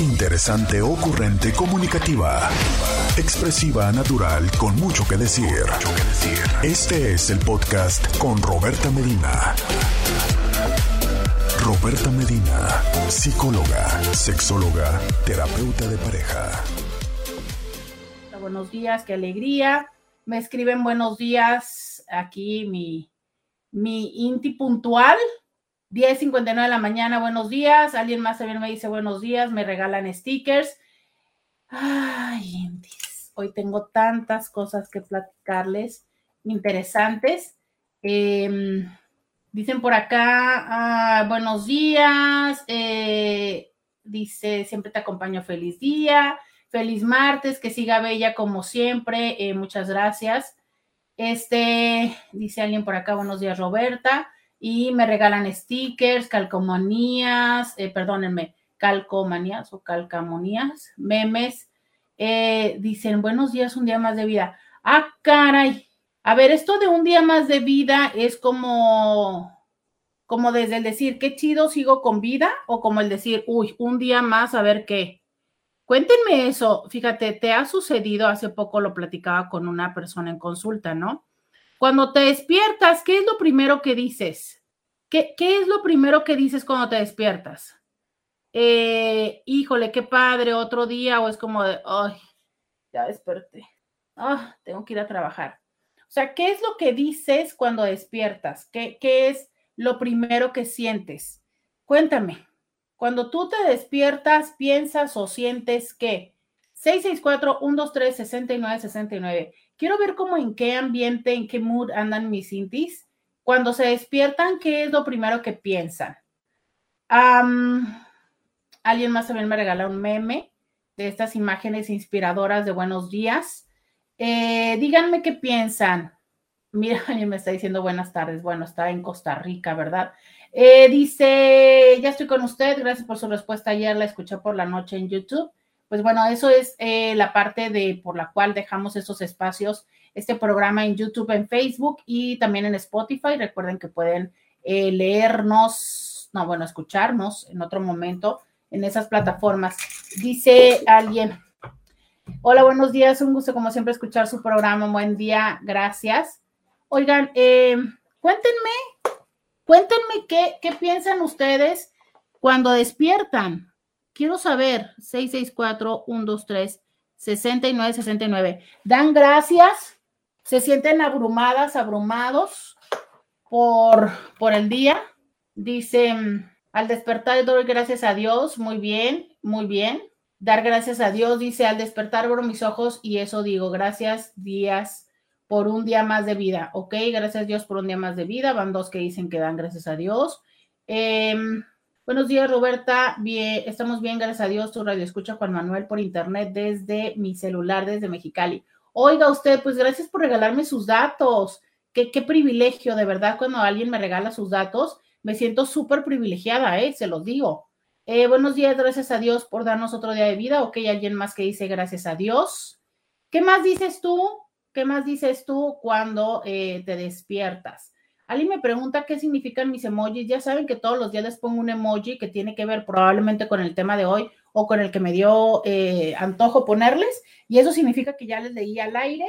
Interesante, ocurrente, comunicativa. Expresiva, natural, con mucho que decir. Este es el podcast con Roberta Medina. Roberta Medina, psicóloga, sexóloga, terapeuta de pareja. Buenos días, qué alegría. Me escriben buenos días aquí mi, mi Inti puntual. 10.59 de la mañana, buenos días. Alguien más también me dice buenos días, me regalan stickers. Ay, hoy tengo tantas cosas que platicarles interesantes. Eh, Dicen por acá, ah, buenos días. Eh, dice, siempre te acompaño, feliz día. Feliz martes, que siga bella como siempre. Eh, muchas gracias. Este, dice alguien por acá, buenos días, Roberta. Y me regalan stickers, calcomanías, eh, perdónenme, calcomanías o calcamonías, memes. dicen, buenos días, un día más de vida. Ah, caray, a ver, esto de un día más de vida es como, como desde el decir, qué chido sigo con vida, o como el decir, uy, un día más, a ver qué. Cuéntenme eso. Fíjate, te ha sucedido, hace poco lo platicaba con una persona en consulta, ¿no? Cuando te despiertas, ¿qué es lo primero que dices? ¿Qué, qué es lo primero que dices cuando te despiertas? Eh, híjole, qué padre, otro día, o es como de, ay, ya desperté. Ah, tengo que ir a trabajar. O sea, ¿qué es lo que dices cuando despiertas? ¿Qué, es lo primero que sientes? Cuéntame. Cuando tú te despiertas, piensas o sientes que 664-123-6969. Quiero ver cómo en qué ambiente, en qué mood andan mis intis. Cuando se despiertan, ¿qué es lo primero que piensan? alguien más también me regaló un meme de estas imágenes inspiradoras de buenos días. Eh, díganme qué piensan. Mira, alguien me está diciendo buenas tardes. Bueno, está en Costa Rica, ¿verdad? Eh, dice, ya estoy con usted. Gracias por su respuesta ayer. La escuché por la noche en YouTube. Pues bueno, eso es eh, la parte de por la cual dejamos esos espacios, este programa en YouTube, en Facebook y también en Spotify. Recuerden que pueden leernos, no, bueno, escucharnos en otro momento en esas plataformas. Dice alguien, Hola, buenos días. Un gusto, como siempre, escuchar su programa. Buen día, gracias. Oigan, eh, cuéntenme, cuéntenme qué, qué piensan ustedes cuando despiertan. Quiero saber, 664-123-6969. ¿Dan gracias? ¿Se sienten abrumadas, abrumados por, por el día? Dicen, al despertar doy gracias a Dios. Muy bien, muy bien dar gracias a Dios, dice, al despertar abro mis ojos y eso digo, gracias días por un día más de vida, ¿ok? Gracias Dios por un día más de vida, van dos que dicen que dan gracias a Dios. Em, buenos días Roberta, bien, estamos bien, gracias a Dios, tu radio escucha Juan Manuel por internet desde mi celular, desde Mexicali. Oiga usted, pues gracias por regalarme sus datos. Qué, privilegio, de verdad, cuando alguien me regala sus datos, me siento súper privilegiada, ¿eh? Se los digo. Eh, buenos días, gracias a Dios por darnos otro día de vida. Ok, alguien más que dice gracias a Dios. ¿Qué más dices tú? ¿Qué más dices tú cuando eh, te despiertas? Alguien me pregunta qué significan mis emojis. Ya saben que todos los días les pongo un emoji que tiene que ver probablemente con el tema de hoy o con el que me dio eh, antojo ponerles. Y eso significa que ya les leí al aire.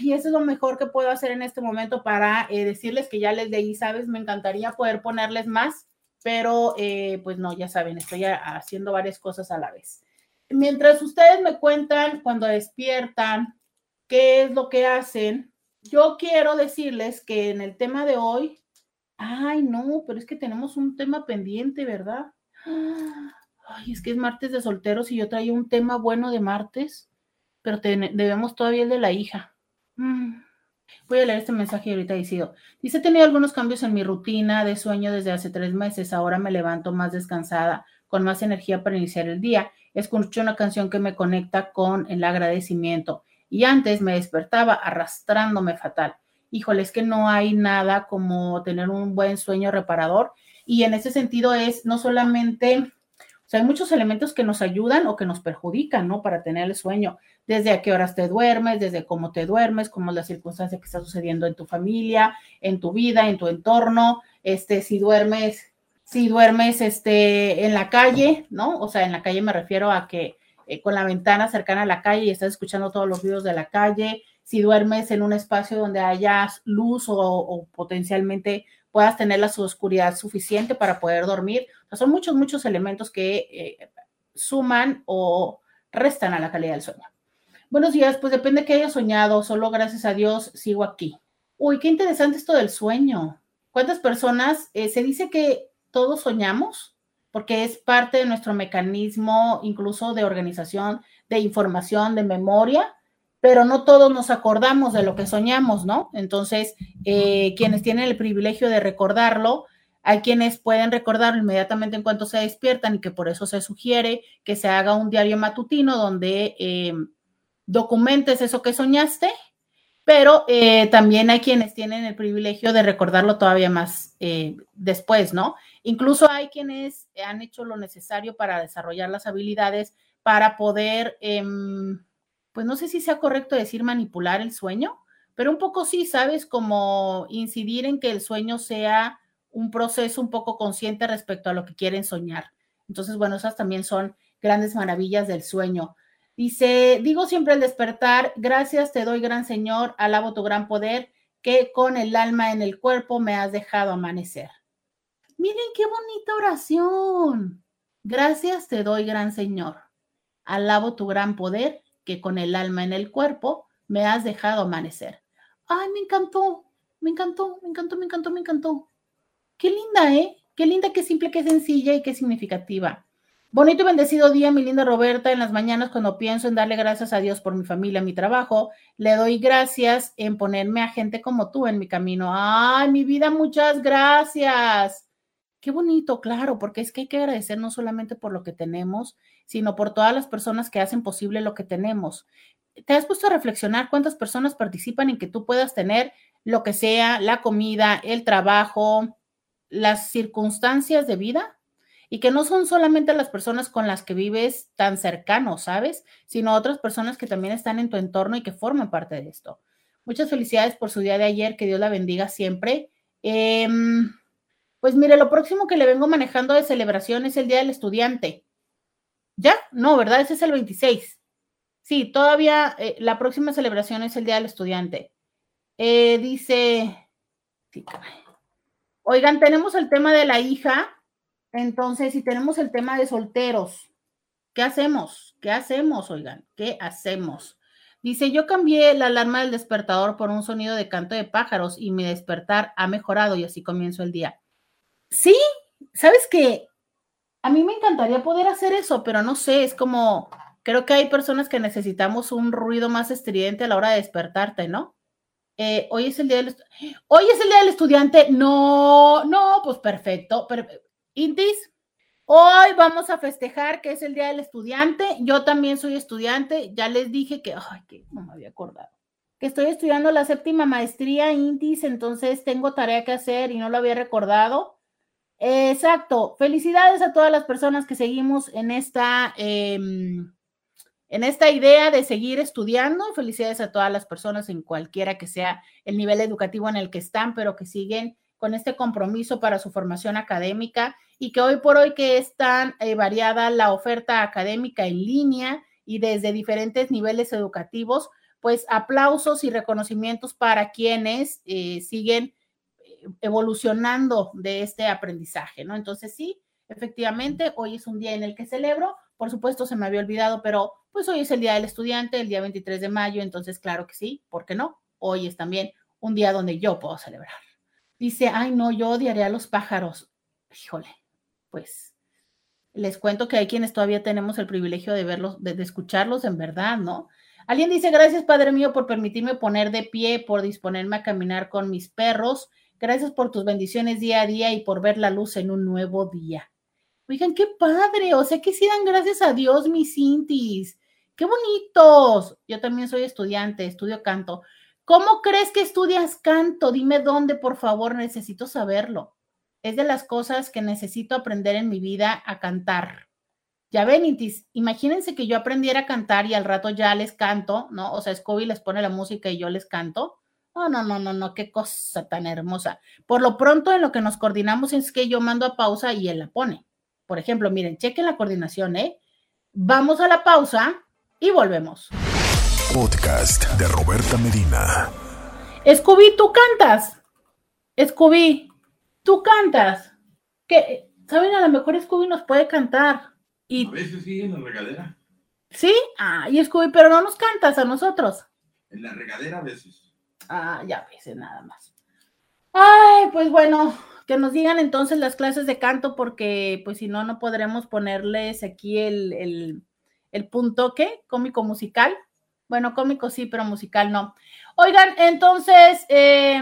y eso es lo mejor que puedo hacer en este momento para decirles que ya les leí, ¿sabes? Me encantaría poder ponerles más pero eh, pues no, ya saben, estoy haciendo varias cosas a la vez. Mientras ustedes me cuentan cuando despiertan, qué es lo que hacen, yo quiero decirles que en el tema de hoy, ay no, pero es que tenemos un tema pendiente, ¿verdad? Ay, es que es martes de solteros y yo traía un tema bueno de martes, pero debemos todavía el de la hija. Mm. Voy a leer este mensaje y ahorita decido. Dice, he tenido algunos cambios en mi rutina de sueño desde hace tres meses. Ahora me levanto más descansada, con más energía para iniciar el día. Escucho una canción que me conecta con el agradecimiento. Y antes me despertaba arrastrándome fatal. Híjole, es que no hay nada como tener un buen sueño reparador. Y en ese sentido es no solamente o sea, hay muchos elementos que nos ayudan o que nos perjudican, ¿no? Para tener el sueño. Desde a qué horas te duermes, desde cómo te duermes, cómo es la circunstancia que está sucediendo en tu familia, en tu vida, en tu entorno. Este, si duermes Si duermes este, en la calle, ¿no? O sea, en la calle me refiero a que eh, con la ventana cercana a la calle y estás escuchando todos los ruidos de la calle. Si duermes en un espacio donde haya luz o, potencialmente puedas tener la oscuridad suficiente para poder dormir. son muchos, muchos elementos que eh, suman o restan a la calidad del sueño. Buenos días, pues depende que haya soñado, solo gracias a Dios sigo aquí. Uy, qué interesante esto del sueño. ¿Cuántas personas eh, se dice que todos soñamos? Porque es parte de nuestro mecanismo incluso de organización, de información, de memoria, pero no todos nos acordamos de lo que soñamos, ¿no? Entonces, eh, quienes tienen el privilegio de recordarlo, hay quienes pueden recordarlo inmediatamente en cuanto se despiertan y que por eso se sugiere que se haga un diario matutino donde eh, documentes eso que soñaste, pero eh, también hay quienes tienen el privilegio de recordarlo todavía más después, ¿no? Incluso hay quienes han hecho lo necesario para desarrollar las habilidades para poder, em, pues no sé si sea correcto decir manipular el sueño, pero un poco sí, ¿sabes? Como incidir en que el sueño sea un proceso un poco consciente respecto a lo que quieren soñar. Entonces, bueno, esas también son grandes maravillas del sueño. Dice, digo siempre al despertar, gracias te doy, gran Señor, alabo tu gran poder, que con el alma en el cuerpo me has dejado amanecer. Miren qué bonita oración. Gracias te doy, gran Señor. Alabo tu gran poder, que con el alma en el cuerpo me has dejado amanecer. Ay, me encantó, me encantó, me encantó, me encantó, me encantó. Qué linda, ¿eh? Qué linda, qué simple, qué sencilla y qué significativa. Bonito y bendecido día, mi linda Roberta. En las mañanas, cuando pienso en darle gracias a Dios por mi familia, mi trabajo, le doy gracias en ponerme a gente como tú en mi camino. Ay, mi vida, muchas gracias. Qué bonito, claro, porque es que hay que agradecer no solamente por lo que tenemos, sino por todas las personas que hacen posible lo que tenemos. ¿Te has puesto a reflexionar cuántas personas participan en que tú puedas tener lo que sea, la comida, el trabajo, las circunstancias de vida y que no son solamente las personas con las que vives tan cercanos, ¿sabes? Sino otras personas que también están en tu entorno y que forman parte de esto. Muchas felicidades por su día de ayer, que Dios la bendiga siempre. Em, pues mire, lo próximo que le vengo manejando de celebración es el Día del Estudiante. ¿Ya? No, ¿verdad? Ese es el 26. Sí, todavía eh, la próxima celebración es el Día del Estudiante. Eh, dice, sí, Oigan, tenemos el tema de la hija, entonces, si tenemos el tema de solteros, ¿qué hacemos? ¿Qué hacemos, oigan? ¿Qué hacemos? Dice, yo cambié la alarma del despertador por un sonido de canto de pájaros y mi despertar ha mejorado y así comienzo el día. Sí, ¿sabes qué? A mí me encantaría poder hacer eso, pero no sé, es como, creo que hay personas que necesitamos un ruido más estridente a la hora de despertarte, ¿no? Eh, hoy es el día del hoy es el día del estudiante. No, no, pues perfecto. Intis, hoy vamos a festejar que es el día del estudiante. Yo también soy estudiante. Ya les dije que, ay, que no me había acordado. Que estoy estudiando la séptima maestría Intis, entonces tengo tarea que hacer y no lo había recordado. Exacto. Felicidades a todas las personas que seguimos en esta. Em, en esta idea de seguir estudiando. Felicidades a todas las personas en cualquiera que sea el nivel educativo en el que están, pero que siguen con este compromiso para su formación académica y que hoy por hoy que es tan eh, variada la oferta académica en línea y desde diferentes niveles educativos, pues aplausos y reconocimientos para quienes eh, siguen evolucionando de este aprendizaje, ¿no? Entonces sí, efectivamente, hoy es un día en el que celebro, por supuesto se me había olvidado, pero pues hoy es el Día del Estudiante, el día 23 de mayo, entonces claro que sí, ¿por qué no? Hoy es también un día donde yo puedo celebrar. Dice, ay no, yo odiaré a los pájaros. Híjole, pues les cuento que hay quienes todavía tenemos el privilegio de verlos, de, de escucharlos en verdad, ¿no? Alguien dice, gracias Padre mío por permitirme poner de pie, por disponerme a caminar con mis perros. Gracias por tus bendiciones día a día y por ver la luz en un nuevo día. Oigan, qué padre, o sea que sí dan gracias a Dios, mis intis. Qué bonitos. Yo también soy estudiante, estudio canto. ¿Cómo crees que estudias canto? Dime dónde, por favor, necesito saberlo. Es de las cosas que necesito aprender en mi vida a cantar. Ya ven, Intis, imagínense que yo aprendiera a cantar y al rato ya les canto, ¿no? O sea, Scooby les pone la música y yo les canto. Oh, no, no, no, no, qué cosa tan hermosa. Por lo pronto, en lo que nos coordinamos es que yo mando a pausa y él la pone. Por ejemplo, miren, chequen la coordinación, ¿eh? Vamos a la pausa y volvemos. Podcast de Roberta Medina. Scooby, tú cantas. Scooby, tú cantas. Que, ¿saben? A lo mejor Scooby nos puede cantar. Y... A veces sí, en la regadera. ¿Sí? Ah, y Scooby, pero no nos cantas a nosotros. En la regadera a veces. Ah, ya ves, nada más. Ay, pues bueno, que nos digan entonces las clases de canto, porque pues si no, no podremos ponerles aquí el, el, el punto, ¿qué? Cómico musical. Bueno, cómico sí, pero musical no. Oigan, entonces, eh,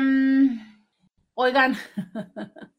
oigan,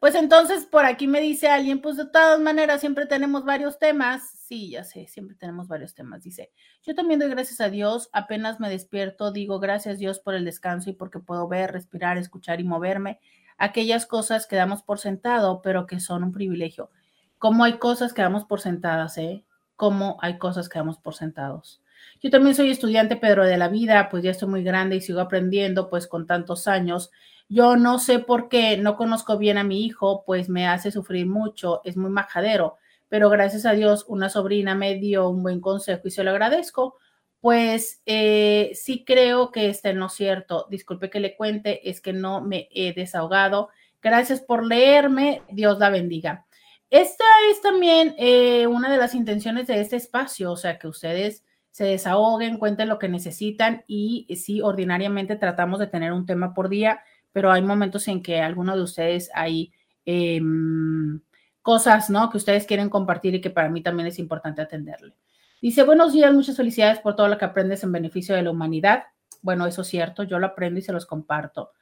Pues entonces por aquí me dice alguien, pues de todas maneras siempre tenemos varios temas. Sí, ya sé, siempre tenemos varios temas. Dice, yo también doy gracias a Dios, apenas me despierto, digo gracias Dios por el descanso y porque puedo ver, respirar, escuchar y moverme. Aquellas cosas que damos por sentado, pero que son un privilegio. Como hay cosas que damos por sentadas, ¿eh? Como hay cosas que damos por sentados. Yo también soy estudiante, Pedro, de la vida, pues ya estoy muy grande y sigo aprendiendo, pues con tantos años yo no sé por qué, no conozco bien a mi hijo, pues me hace sufrir mucho, es muy majadero, pero gracias a Dios una sobrina me dio un buen consejo y se lo agradezco. Pues eh, sí creo que está en lo cierto. Disculpe que le cuente, es que no me he desahogado. Gracias por leerme, Dios la bendiga. Esta es también eh, una de las intenciones de este espacio, o sea, que ustedes se desahoguen, cuenten lo que necesitan y sí, ordinariamente tratamos de tener un tema por día pero hay momentos en que alguno de ustedes hay em, cosas, ¿no? Que ustedes quieren compartir y que para mí también es importante atenderle. Dice, buenos días, muchas felicidades por todo lo que aprendes en beneficio de la humanidad. Bueno, eso es cierto, yo lo aprendo y se los comparto.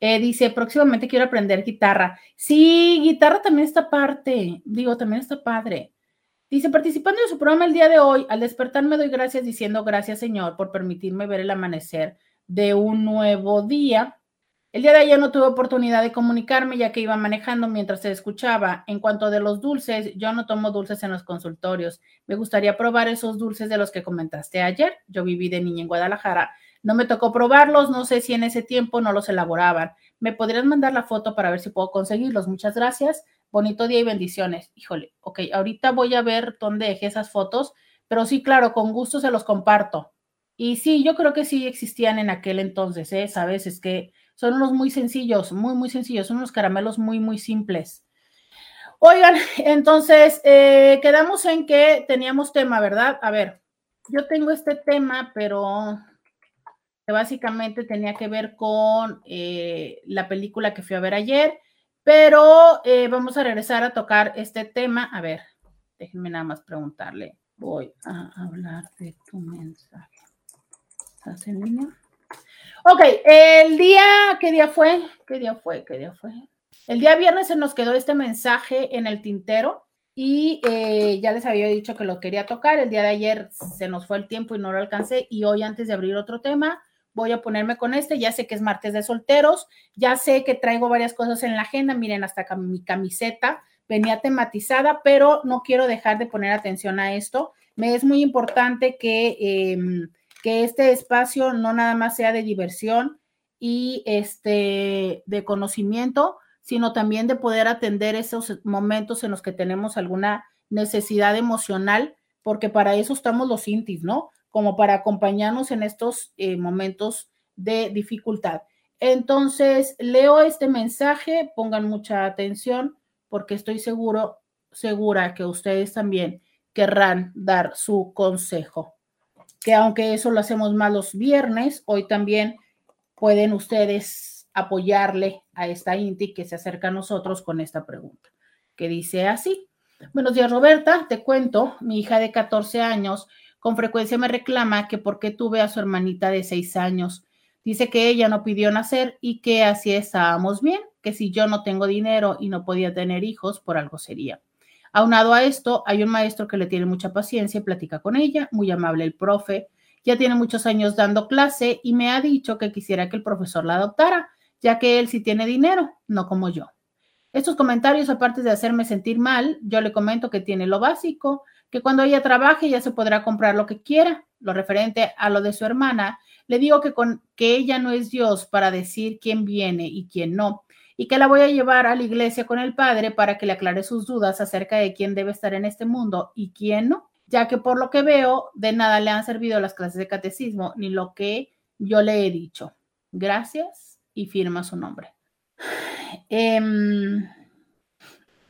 Eh, dice, próximamente quiero aprender guitarra. Sí, guitarra también está parte, digo, también está padre. Dice, participando en su programa el día de hoy, al despertar me doy gracias diciendo gracias Señor por permitirme ver el amanecer de un nuevo día el día de ayer no tuve oportunidad de comunicarme ya que iba manejando mientras se escuchaba. En cuanto de los dulces, yo no tomo dulces en los consultorios. Me gustaría probar esos dulces de los que comentaste ayer. Yo viví de niña en Guadalajara. No me tocó probarlos, no sé si en ese tiempo no los elaboraban. ¿Me podrías mandar la foto para ver si puedo conseguirlos? Muchas gracias. Bonito día y bendiciones. Híjole, ok, ahorita voy a ver dónde dejé esas fotos, pero sí, claro, con gusto se los comparto. Y sí, yo creo que sí existían en aquel entonces, ¿eh? Sabes, es que son unos muy sencillos, muy, muy sencillos. Son unos caramelos muy, muy simples. Oigan, entonces, eh, quedamos en que teníamos tema, ¿verdad? A ver, yo tengo este tema, pero que básicamente tenía que ver con eh, la película que fui a ver ayer, pero eh, vamos a regresar a tocar este tema. A ver, déjenme nada más preguntarle. Voy a hablar de tu mensaje. ¿Estás en línea? Ok, el día, ¿qué día fue? ¿Qué día fue? ¿Qué día fue? El día viernes se nos quedó este mensaje en el tintero y eh, ya les había dicho que lo quería tocar. El día de ayer se nos fue el tiempo y no lo alcancé. Y hoy, antes de abrir otro tema, voy a ponerme con este. Ya sé que es martes de solteros, ya sé que traigo varias cosas en la agenda. Miren, hasta mi camiseta venía tematizada, pero no quiero dejar de poner atención a esto. Me es muy importante que em, que este espacio no nada más sea de diversión y este de conocimiento, sino también de poder atender esos momentos en los que tenemos alguna necesidad emocional, porque para eso estamos los intis, ¿no? Como para acompañarnos en estos eh, momentos de dificultad. Entonces, leo este mensaje, pongan mucha atención, porque estoy seguro, segura que ustedes también querrán dar su consejo que aunque eso lo hacemos más los viernes, hoy también pueden ustedes apoyarle a esta Inti que se acerca a nosotros con esta pregunta, que dice así. Buenos días, Roberta. Te cuento, mi hija de 14 años con frecuencia me reclama que por qué tuve a su hermanita de 6 años. Dice que ella no pidió nacer y que así estábamos bien, que si yo no tengo dinero y no podía tener hijos, por algo sería. Aunado a esto, hay un maestro que le tiene mucha paciencia y platica con ella, muy amable el profe, ya tiene muchos años dando clase y me ha dicho que quisiera que el profesor la adoptara, ya que él sí tiene dinero, no como yo. Estos comentarios, aparte de hacerme sentir mal, yo le comento que tiene lo básico, que cuando ella trabaje ya se podrá comprar lo que quiera. Lo referente a lo de su hermana, le digo que, con, que ella no es Dios para decir quién viene y quién no, y que la voy a llevar a la iglesia con el padre para que le aclare sus dudas acerca de quién debe estar en este mundo y quién no, ya que por lo que veo, de nada le han servido las clases de catecismo ni lo que yo le he dicho. Gracias y firma su nombre. Em,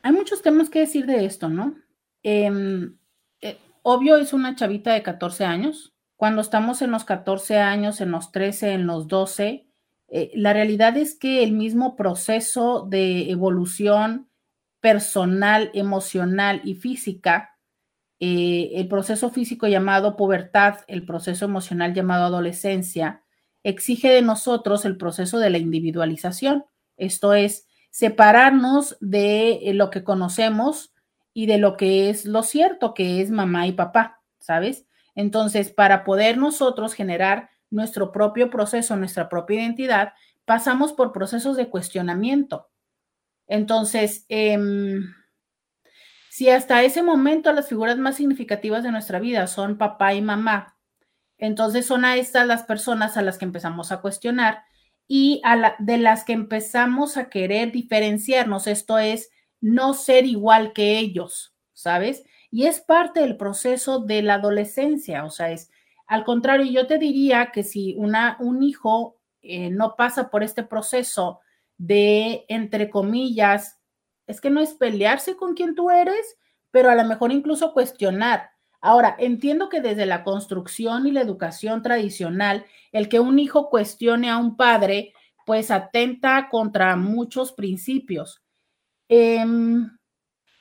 hay muchos temas que decir de esto, ¿no? Em, eh, obvio es una chavita de 14 años. Cuando estamos en los 14 años, en los 13, en los 12, eh, la realidad es que el mismo proceso de evolución personal, emocional y física, eh, el proceso físico llamado pubertad, el proceso emocional llamado adolescencia, exige de nosotros el proceso de la individualización. Esto es, separarnos de eh, lo que conocemos y de lo que es lo cierto, que es mamá y papá, ¿sabes? Entonces, para poder nosotros generar nuestro propio proceso, nuestra propia identidad, pasamos por procesos de cuestionamiento. Entonces, em, si hasta ese momento las figuras más significativas de nuestra vida son papá y mamá, entonces son a estas las personas a las que empezamos a cuestionar y a de las que empezamos a querer diferenciarnos, esto es, no ser igual que ellos, ¿sabes? Y es parte del proceso de la adolescencia, o sea, es al contrario, yo te diría que si una, un hijo eh, no pasa por este proceso de, entre comillas, es que no es pelearse con quien tú eres, pero a lo mejor incluso cuestionar. Ahora, entiendo que desde la construcción y la educación tradicional, el que un hijo cuestione a un padre, pues atenta contra muchos principios. Em,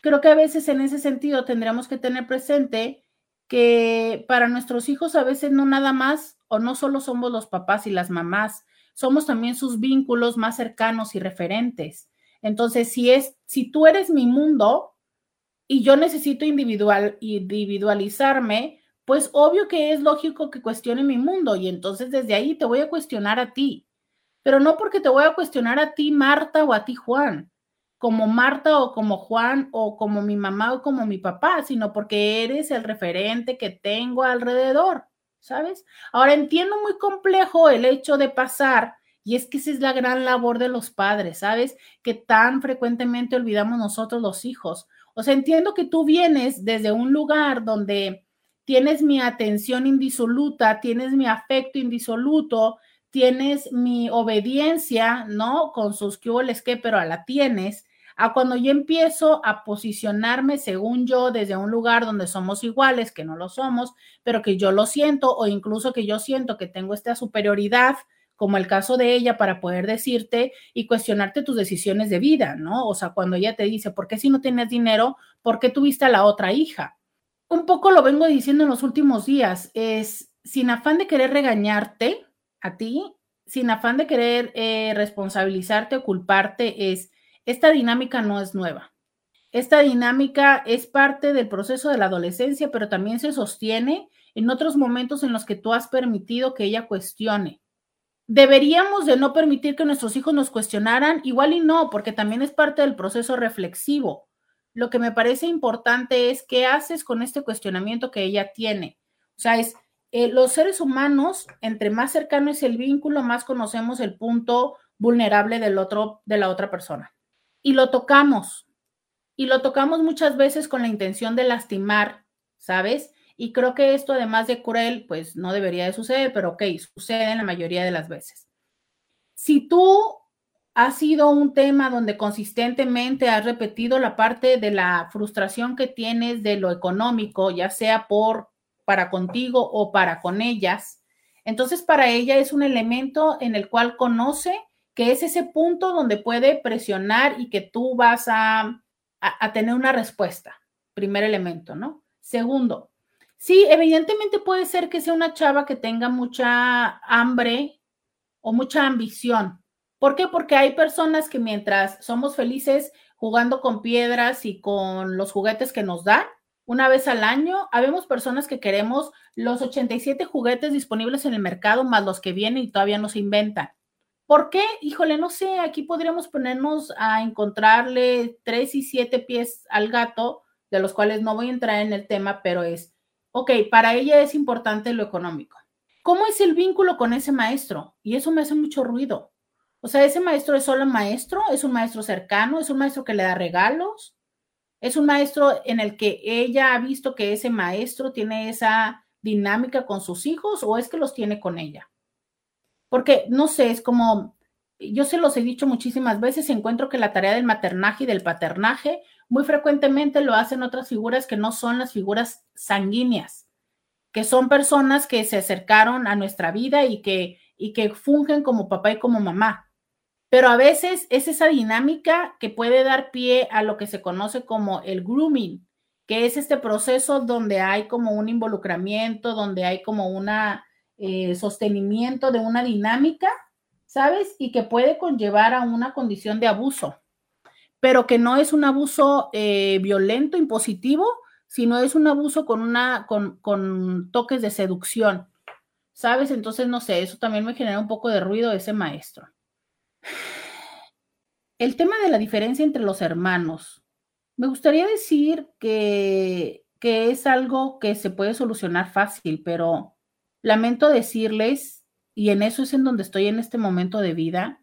creo que a veces en ese sentido tendríamos que tener presente que para nuestros hijos a veces no nada más o no solo somos los papás y las mamás, somos también sus vínculos más cercanos y referentes. Entonces, si es si tú eres mi mundo y yo necesito individual individualizarme, pues obvio que es lógico que cuestione mi mundo y entonces desde ahí te voy a cuestionar a ti. Pero no porque te voy a cuestionar a ti, Marta, o a ti, Juan, como Marta o como Juan o como mi mamá o como mi papá, sino porque eres el referente que tengo alrededor, ¿sabes? Ahora entiendo muy complejo el hecho de pasar, y es que esa es la gran labor de los padres, ¿sabes? Que tan frecuentemente olvidamos nosotros los hijos. O sea, entiendo que tú vienes desde un lugar donde tienes mi atención indisoluta, tienes mi afecto indisoluto, tienes mi obediencia, ¿no? Con sus que que, pero la tienes, a cuando yo empiezo a posicionarme según yo desde un lugar donde somos iguales, que no lo somos, pero que yo lo siento o incluso que yo siento que tengo esta superioridad, como el caso de ella, para poder decirte y cuestionarte tus decisiones de vida, ¿no? O sea, cuando ella te dice, ¿por qué si no tienes dinero? ¿Por qué tuviste a la otra hija? Un poco lo vengo diciendo en los últimos días, es sin afán de querer regañarte, a ti, sin afán de querer eh, responsabilizarte o culparte, es, esta dinámica no es nueva. Esta dinámica es parte del proceso de la adolescencia, pero también se sostiene en otros momentos en los que tú has permitido que ella cuestione. Deberíamos de no permitir que nuestros hijos nos cuestionaran, igual y no, porque también es parte del proceso reflexivo. Lo que me parece importante es qué haces con este cuestionamiento que ella tiene. O sea, es eh, los seres humanos, entre más cercano es el vínculo, más conocemos el punto vulnerable del otro, de la otra persona. Y lo tocamos. Y lo tocamos muchas veces con la intención de lastimar, ¿sabes? Y creo que esto, además de cruel, pues no debería de suceder, pero ok, sucede en la mayoría de las veces. Si tú has sido un tema donde consistentemente has repetido la parte de la frustración que tienes de lo económico, ya sea por para contigo o para con ellas. Entonces, para ella es un elemento en el cual conoce que es ese punto donde puede presionar y que tú vas a, a, tener una respuesta. Primer elemento, ¿no? Segundo, sí, evidentemente puede ser que sea una chava que tenga mucha hambre o mucha ambición. ¿Por qué? Porque hay personas que mientras somos felices jugando con piedras y con los juguetes que nos dan, una vez al año. Habemos personas que queremos los 87 juguetes disponibles en el mercado más los que vienen y todavía no se inventan. ¿Por qué? Híjole, no sé, aquí podríamos ponernos a encontrarle tres y siete pies al gato, de los cuales no voy a entrar en el tema, pero es, ok, para ella es importante lo económico. ¿Cómo es el vínculo con ese maestro? Y eso me hace mucho ruido. O sea, ese maestro es solo maestro, es un maestro cercano, es un maestro que le da regalos, es un maestro en el que ella ha visto que ese maestro tiene esa dinámica con sus hijos o es que los tiene con ella. Porque, no sé, es como, yo se los he dicho muchísimas veces, encuentro que la tarea del maternaje y del paternaje muy frecuentemente lo hacen otras figuras que no son las figuras sanguíneas, que son personas que se acercaron a nuestra vida y que, y que fungen como papá y como mamá. Pero a veces es esa dinámica que puede dar pie a lo que se conoce como el grooming, que es este proceso donde hay como un involucramiento, donde hay como un eh, sostenimiento de una dinámica, ¿sabes? Y que puede conllevar a una condición de abuso, pero que no es un abuso eh, violento, impositivo, sino es un abuso con, una, con, con toques de seducción, ¿sabes? Entonces, no sé, eso también me genera un poco de ruido ese maestro. El tema de la diferencia entre los hermanos. Me gustaría decir que, que es algo que se puede solucionar fácil, pero lamento decirles, y en eso es en donde estoy en este momento de vida,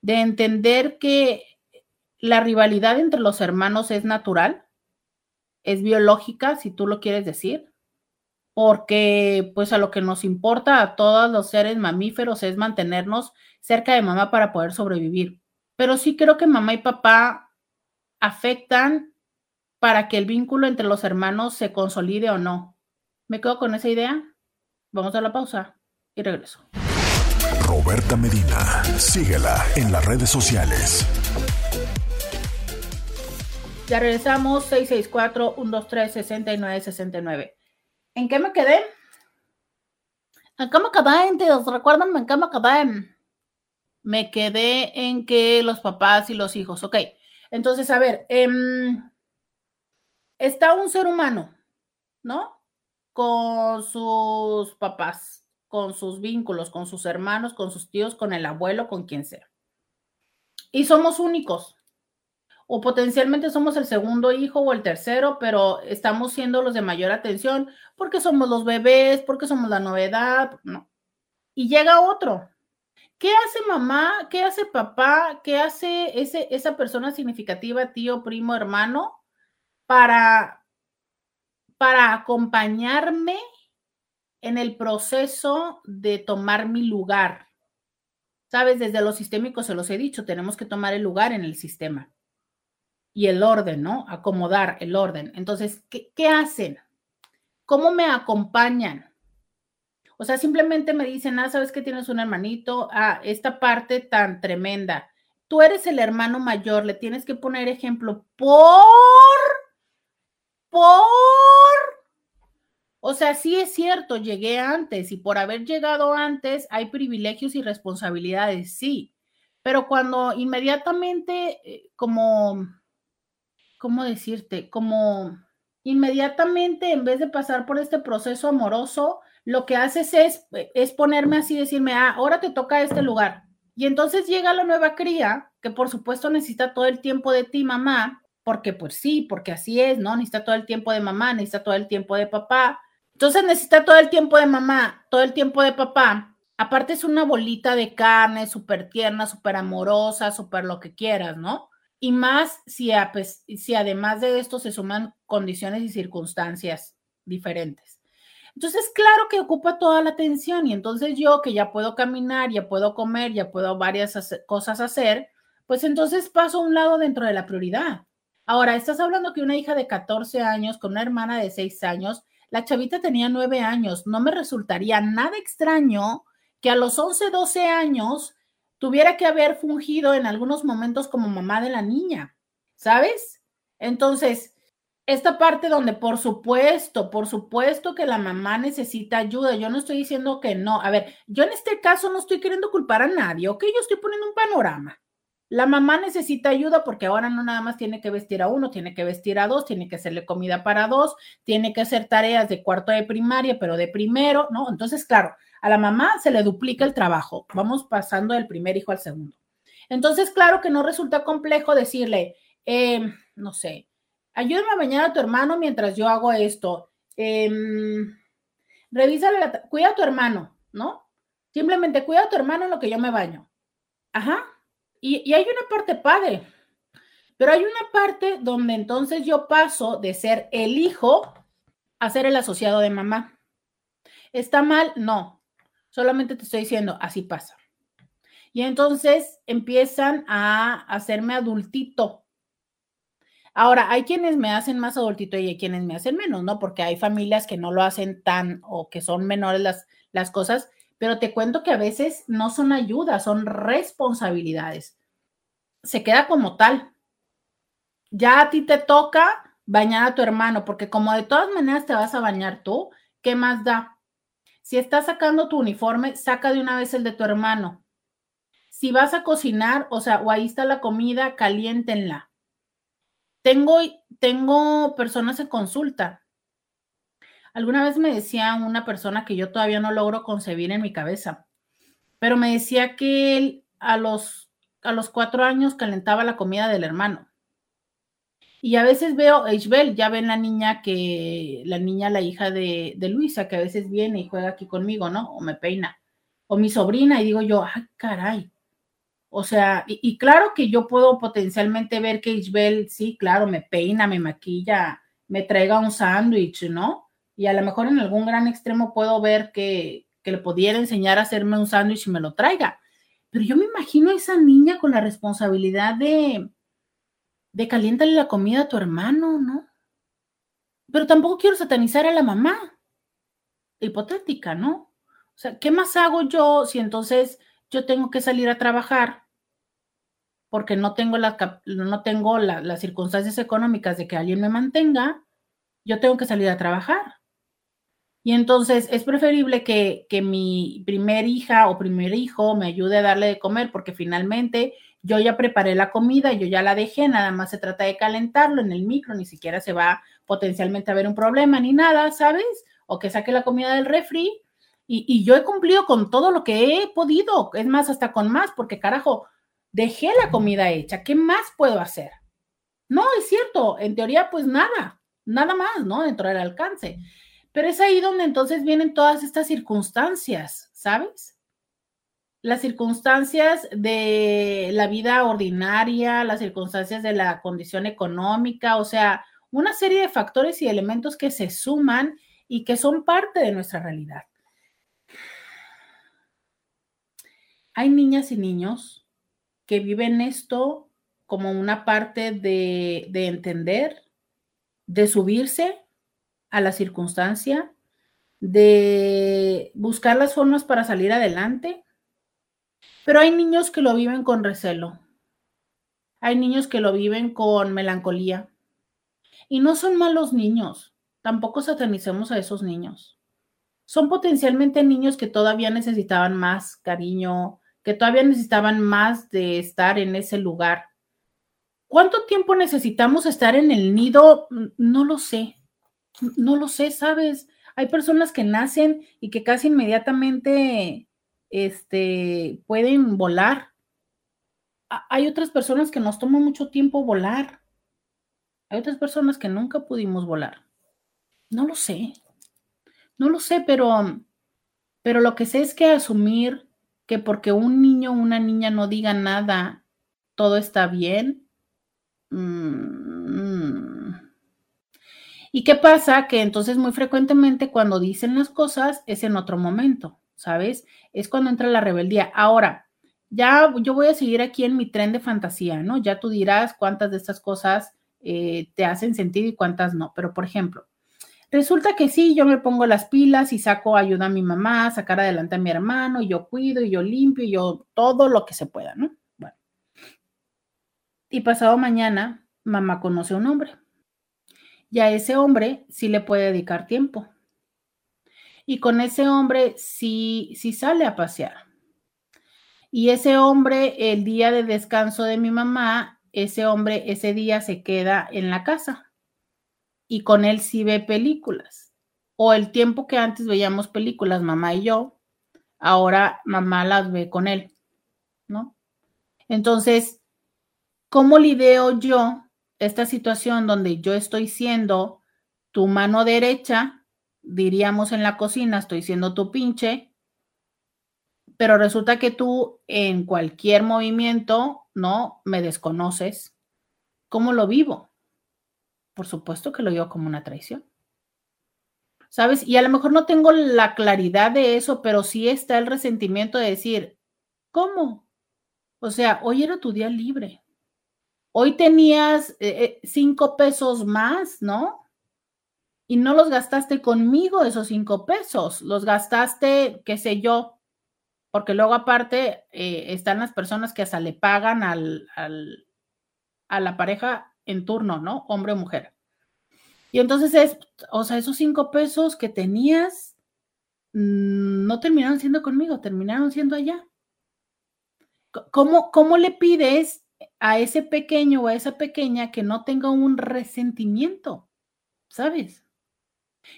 de entender que la rivalidad entre los hermanos es natural, es biológica, si tú lo quieres decir, porque pues a lo que nos importa a todos los seres mamíferos es mantenernos cerca de mamá para poder sobrevivir. Pero sí creo que mamá y papá afectan para que el vínculo entre los hermanos se consolide o no. ¿Me quedo con esa idea? Vamos a la pausa y regreso. Roberta Medina, síguela en las redes sociales. Ya regresamos, 664-123-6969. ¿En qué me quedé? ¿En qué me quedé? ¿Recuerdan en qué me quedé? Me quedé en que los papás y los hijos, ok. Entonces, a ver, em, está un ser humano, ¿no? Con sus papás, con sus vínculos, con sus hermanos, con sus tíos, con el abuelo, con quien sea. Y somos únicos. O potencialmente somos el segundo hijo o el tercero, pero estamos siendo los de mayor atención porque somos los bebés, porque somos la novedad, no. Y llega otro. ¿Qué hace mamá? ¿Qué hace papá? ¿Qué hace ese, esa persona significativa, tío, primo, hermano, para, para acompañarme en el proceso de tomar mi lugar. Sabes, desde los sistémicos se los he dicho, tenemos que tomar el lugar en el sistema y el orden, ¿no? Acomodar el orden. Entonces, ¿qué, qué hacen? ¿Cómo me acompañan? O sea, simplemente me dicen, ah, sabes que tienes un hermanito, ah, esta parte tan tremenda. Tú eres el hermano mayor, le tienes que poner ejemplo por por... O sea, sí es cierto, llegué antes y por haber llegado antes hay privilegios y responsabilidades, sí, pero cuando inmediatamente, eh, como, ¿cómo decirte? Como inmediatamente, en vez de pasar por este proceso amoroso, lo que haces es, es ponerme así, decirme, ah, ahora te toca este lugar. Y entonces llega la nueva cría, que por supuesto necesita todo el tiempo de ti, mamá, porque pues sí, porque así es, ¿no? Necesita todo el tiempo de mamá, necesita todo el tiempo de papá. Entonces necesita todo el tiempo de mamá, todo el tiempo de papá. Aparte es una bolita de carne súper tierna, súper amorosa, súper lo que quieras, ¿no? Y más si, pues, además de esto se suman condiciones y circunstancias diferentes. Entonces, claro que ocupa toda la atención y entonces yo que ya puedo caminar, ya puedo comer, ya puedo varias cosas hacer, pues entonces paso a un lado dentro de la prioridad. Ahora, estás hablando que una hija de 14 años con una hermana de 6 años, la chavita tenía 9 años. No me resultaría nada extraño que a los 11, 12 años tuviera que haber fungido en algunos momentos como mamá de la niña, ¿sabes? Entonces, esta parte donde por supuesto, por supuesto que la mamá necesita ayuda, yo no estoy diciendo que no. A ver, yo en este caso no estoy queriendo culpar a nadie, ¿ok? Yo estoy poniendo un panorama. La mamá necesita ayuda porque ahora no nada más tiene que vestir a uno, tiene que vestir a dos, tiene que hacerle comida para dos, tiene que hacer tareas de cuarto de primaria, pero de primero, ¿no? Entonces, claro, a la mamá se le duplica el trabajo. Vamos pasando del primer hijo al segundo. Entonces, claro que no resulta complejo decirle, eh, no sé, ayúdame a bañar a tu hermano mientras yo hago esto. Eh, revísale la, cuida a tu hermano, ¿no? Simplemente cuida a tu hermano en lo que yo me baño. Ajá. Y, hay una parte padre, pero hay una parte donde entonces yo paso de ser el hijo a ser el asociado de mamá. ¿Está mal? No. Solamente te estoy diciendo, así pasa. Y entonces empiezan a hacerme adultito. Ahora, hay quienes me hacen más adultito y hay quienes me hacen menos, ¿no? Porque hay familias que no lo hacen tan o que son menores las, las cosas, pero te cuento que a veces no son ayudas, son responsabilidades. Se queda como tal. Ya a ti te toca bañar a tu hermano, porque como de todas maneras te vas a bañar tú, ¿qué más da? Si estás sacando tu uniforme, saca de una vez el de tu hermano. Si vas a cocinar, o sea, o ahí está la comida, caliéntenla. Tengo, tengo personas en consulta Alguna vez me decía una persona que yo todavía no logro concebir en mi cabeza, pero me decía que él a los, a los cuatro años calentaba la comida del hermano. Y a veces veo Isabel, ya ven la niña que, la niña, la hija de, de, Luisa, que a veces viene y juega aquí conmigo, ¿no? O me peina. O mi sobrina, y digo yo, ay, caray. O sea, y, y claro que yo puedo potencialmente ver que Isabel, sí, claro, me peina, me maquilla, me traiga un sándwich, ¿no? Y a lo mejor en algún gran extremo puedo ver que, le pudiera enseñar a hacerme un sándwich y me lo traiga. Pero yo me imagino a esa niña con la responsabilidad de, de caliéntale la comida a tu hermano, ¿no? Pero tampoco quiero satanizar a la mamá. Hipotética, ¿no? O sea, ¿qué más hago yo si entonces yo tengo que salir a trabajar porque no tengo, la, no tengo las circunstancias económicas de que alguien me mantenga? Yo tengo que salir a trabajar. Y entonces es preferible que, mi primer hija o primer hijo me ayude a darle de comer porque finalmente yo ya preparé la comida, yo ya la dejé, nada más se trata de calentarlo en el micro, ni siquiera se va potencialmente a ver un problema ni nada, ¿sabes? O que saque la comida del refri y, y yo he cumplido con todo lo que he podido, es más, hasta con más, porque carajo, dejé la comida hecha, ¿qué más puedo hacer? No, es cierto, en teoría pues nada, nada más, ¿no? Dentro del alcance. Pero es ahí donde entonces vienen todas estas circunstancias, ¿sabes? Las circunstancias de la vida ordinaria, las circunstancias de la condición económica, o sea, una serie de factores y elementos que se suman y que son parte de nuestra realidad. Hay niñas y niños que viven esto como una parte de, de entender, de subirse a la circunstancia, de buscar las formas para salir adelante. Pero hay niños que lo viven con recelo. Hay niños que lo viven con melancolía. Y no son malos niños. Tampoco satanicemos a esos niños. Son potencialmente niños que todavía necesitaban más cariño, que todavía necesitaban más de estar en ese lugar. ¿Cuánto tiempo necesitamos estar en el nido? No lo sé. No lo sé, ¿sabes? Hay personas que nacen y que casi inmediatamente este, pueden volar. Hay otras personas que nos toman mucho tiempo volar. Hay otras personas que nunca pudimos volar. No lo sé. No lo sé, pero, pero lo que sé es que asumir que porque un niño o una niña no diga nada, todo está bien. Mmm, ¿Y qué pasa? Que entonces muy frecuentemente cuando dicen las cosas es en otro momento, ¿sabes? Es cuando entra la rebeldía. Ahora, ya yo voy a seguir aquí en mi tren de fantasía, ¿no? Ya tú dirás cuántas de estas cosas eh, te hacen sentido y cuántas no. Pero, por ejemplo, resulta que sí, yo me pongo las pilas y saco ayuda a mi mamá, sacar adelante a mi hermano, yo cuido, y yo limpio, y yo todo lo que se pueda, ¿no? Bueno. Y pasado mañana, mamá conoce a un hombre y a ese hombre sí le puede dedicar tiempo. Y con ese hombre sí, sí sale a pasear. Y ese hombre, el día de descanso de mi mamá, ese hombre ese día se queda en la casa y con él sí ve películas. O el tiempo que antes veíamos películas, mamá y yo, ahora mamá las ve con él, ¿no? Entonces, ¿cómo lidio yo esta situación donde yo estoy siendo tu mano derecha, diríamos en la cocina, estoy siendo tu pinche, pero resulta que tú en cualquier movimiento, ¿no? Me desconoces. ¿Cómo lo vivo? Por supuesto que lo vivo como una traición. ¿Sabes? Y a lo mejor no tengo la claridad de eso, pero sí está el resentimiento de decir, ¿cómo? O sea, hoy era tu día libre. Hoy tenías eh, eh, cinco pesos más, ¿no? Y no los gastaste conmigo esos cinco pesos, los gastaste, qué sé yo, porque luego aparte eh, están las personas que hasta le pagan al, a la pareja en turno, ¿no? Hombre o mujer. Y entonces es, o sea, esos cinco pesos que tenías mm, no terminaron siendo conmigo, terminaron siendo allá. ¿Cómo, cómo le pides a ese pequeño o a esa pequeña que no tenga un resentimiento, ¿sabes?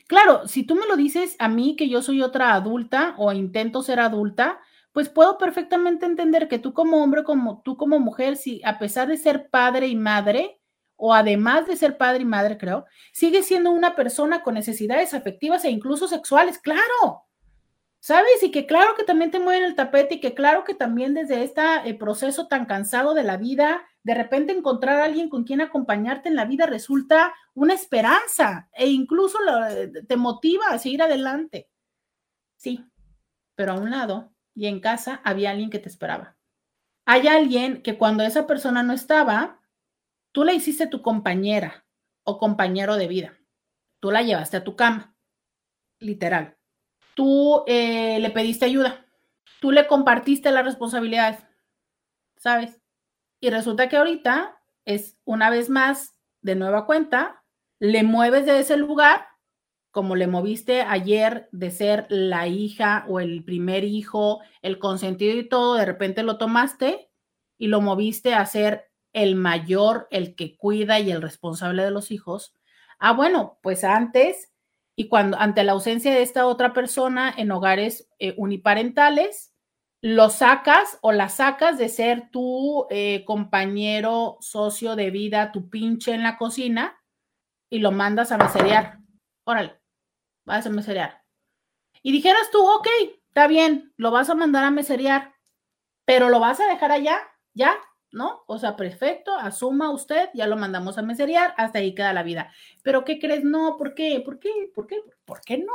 Claro, si tú me lo dices a mí que yo soy otra adulta o intento ser adulta, pues puedo perfectamente entender que tú como hombre, como tú como mujer, si a pesar de ser padre y madre, o además de ser padre y madre, creo, sigue siendo una persona con necesidades afectivas e incluso sexuales, claro. ¿Sabes? Y que claro que también te mueven el tapete y que claro que también desde este proceso tan cansado de la vida, de repente encontrar a alguien con quien acompañarte en la vida resulta una esperanza e incluso te motiva a seguir adelante. Sí, pero a un lado y en casa había alguien que te esperaba. Hay alguien que cuando esa persona no estaba, tú la hiciste tu compañera o compañero de vida. Tú la llevaste a tu cama, literal tú eh, le pediste ayuda, tú le compartiste las responsabilidades, ¿sabes? Y resulta que ahorita es una vez más, de nueva cuenta, le mueves de ese lugar, como le moviste ayer de ser la hija o el primer hijo, el consentido y todo, de repente lo tomaste y lo moviste a ser el mayor, el que cuida y el responsable de los hijos. Ah, bueno, pues antes y cuando ante la ausencia de esta otra persona en hogares eh, uniparentales, lo sacas o la sacas de ser tu eh, compañero, socio de vida, tu pinche en la cocina y lo mandas a meserear. Órale, vas a meserear. Y dijeras tú, ok, está bien, lo vas a mandar a meserear, pero lo vas a dejar allá, ya, ¿no? O sea, perfecto, asuma usted, ya lo mandamos a meserear, hasta ahí queda la vida. Pero ¿qué crees? No, ¿por qué? ¿Por qué? ¿Por qué? ¿Por qué no?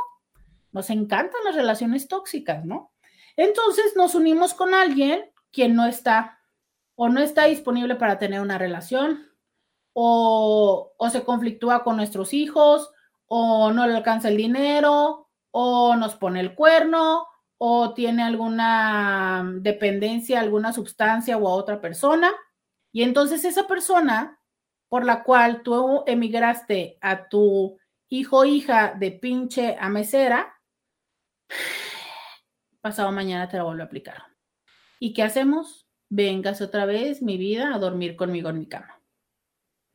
Nos encantan las relaciones tóxicas, ¿no? Entonces nos unimos con alguien quien no está o no está disponible para tener una relación o, o se conflictúa con nuestros hijos o no le alcanza el dinero o nos pone el cuerno o tiene alguna dependencia a alguna sustancia o a otra persona. Y entonces esa persona por la cual tú emigraste a tu hijo o hija de pinche a mesera, pasado mañana te la vuelvo a aplicar. ¿Y qué hacemos? Vengas otra vez, mi vida, a dormir conmigo en mi cama.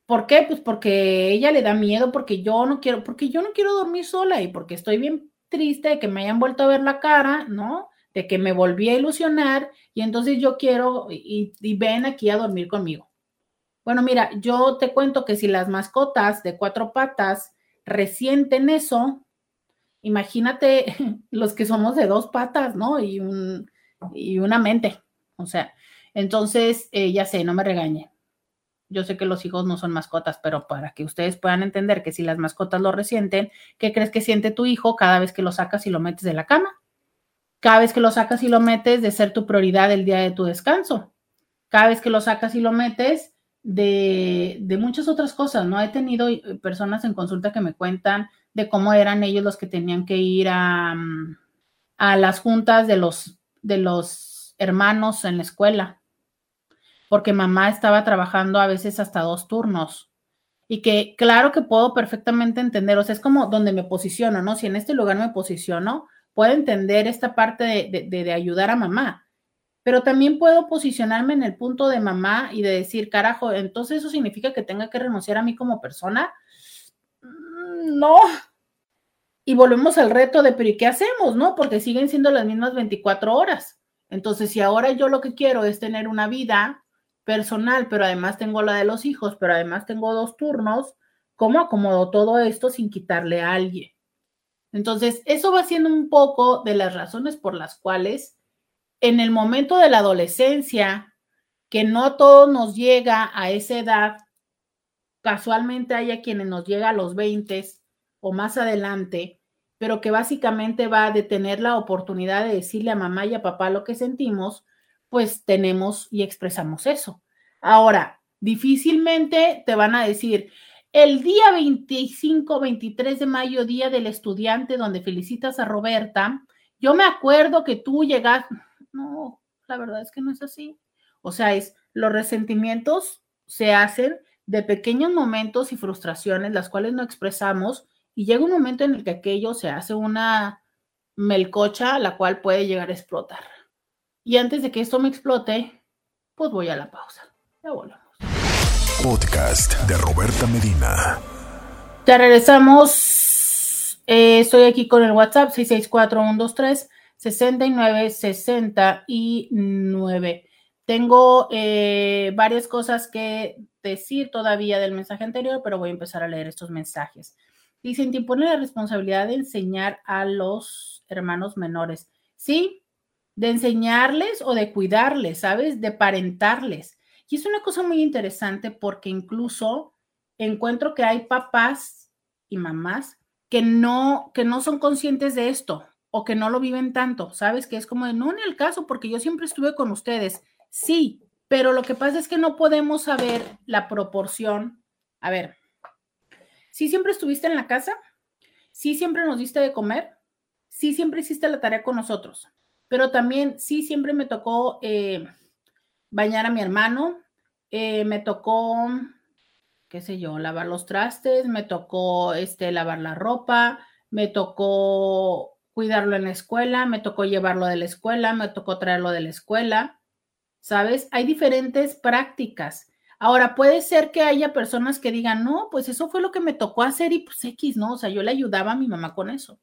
¿Por qué? Pues porque ella le da miedo, porque yo no quiero, porque yo no quiero dormir sola y porque estoy bien triste de que me hayan vuelto a ver la cara, ¿no? De que me volví a ilusionar y entonces yo quiero y, ven aquí a dormir conmigo. Bueno, mira, yo te cuento que si las mascotas de cuatro patas resienten eso, imagínate los que somos de dos patas, ¿no? Y, un, y una mente. O sea, entonces, eh, ya sé, no me regañe yo sé que los hijos no son mascotas, pero para que ustedes puedan entender que si las mascotas lo resienten, ¿qué crees que siente tu hijo cada vez que lo sacas y lo metes de la cama? Cada vez que lo sacas y lo metes de ser tu prioridad el día de tu descanso. Cada vez que lo sacas y lo metes de, de muchas otras cosas, ¿no? He tenido eh, personas en consulta que me cuentan de cómo eran ellos los que tenían que ir a, mm, a las juntas de los, de los hermanos en la escuela porque mamá estaba trabajando a veces hasta dos turnos. Y que claro que puedo perfectamente entender, o sea, es como donde me posiciono, ¿no? Si en este lugar me posiciono, puedo entender esta parte de, ayudar a mamá. pero también puedo posicionarme en el punto de mamá y de decir, carajo, entonces eso significa que tenga que renunciar a mí como persona. Mm, no. Y volvemos al reto de, pero ¿y qué hacemos? ¿No? Porque siguen siendo las mismas 24 horas. Entonces, si ahora yo lo que quiero es tener una vida personal, pero además tengo la de los hijos, pero además tengo dos turnos, ¿cómo acomodo todo esto sin quitarle a alguien? Entonces, eso va siendo un poco de las razones por las cuales en el momento de la adolescencia, que no todo nos llega a esa edad, casualmente hay a quienes nos llega a los 20 o más adelante, pero que básicamente va a detener la oportunidad de decirle a mamá y a papá lo que sentimos, pues tenemos y expresamos eso. Ahora, difícilmente te van a decir, el día 25, 23 de mayo, día del estudiante, donde felicitas a Roberta, yo me acuerdo que tú llegas, no, la verdad es que no es así. O sea, es los resentimientos se hacen de pequeños momentos y frustraciones, las cuales no expresamos, y llega un momento en el que aquello se hace una melcocha, la cual puede llegar a explotar. Y antes de que esto me explote, pues voy a la pausa. Ya volvemos. Podcast de Roberta Medina. Ya regresamos. Eh, estoy aquí con el WhatsApp 664-123-6969. Tengo eh, varias cosas que decir todavía del mensaje anterior, pero voy a empezar a leer estos mensajes. Dicen, te impone la responsabilidad de enseñar a los hermanos menores. Sí, de enseñarles o de cuidarles, ¿sabes? De parentarles. Y es una cosa muy interesante porque incluso encuentro que hay papás y mamás que no, que no son conscientes de esto o que no lo viven tanto, ¿sabes? Que es como de, no en el caso, porque yo siempre estuve con ustedes. Sí, pero lo que pasa es que no podemos saber la proporción. A ver, ¿sí siempre estuviste en la casa? ¿Sí siempre nos diste de comer? ¿Sí siempre hiciste la tarea con nosotros? Pero también sí, siempre me tocó eh, bañar a mi hermano, eh, me tocó, qué sé yo, lavar los trastes, me tocó este, lavar la ropa, me tocó cuidarlo en la escuela, me tocó llevarlo de la escuela, me tocó traerlo de la escuela, ¿sabes? Hay diferentes prácticas. Ahora, puede ser que haya personas que digan, no, pues eso fue lo que me tocó hacer y pues X, ¿no? O sea, yo le ayudaba a mi mamá con eso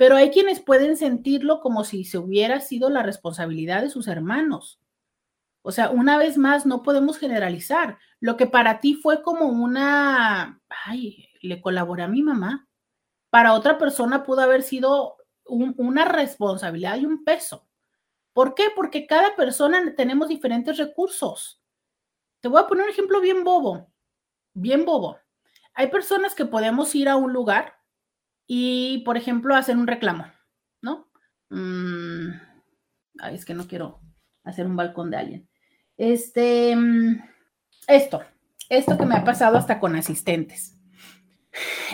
pero hay quienes pueden sentirlo como si se hubiera sido la responsabilidad de sus hermanos. O sea, una vez más, no podemos generalizar. Lo que para ti fue como una, ay, le colaboré a mi mamá, para otra persona pudo haber sido una responsabilidad y un peso. ¿Por qué? Porque cada persona tenemos diferentes recursos. Te voy a poner un ejemplo bien bobo, bien bobo. Hay personas que podemos ir a un lugar y, por ejemplo, hacer un reclamo, ¿no? Mm, ay, es que no quiero hacer un balcón de alguien. Este, mm, esto, esto que me ha pasado hasta con asistentes.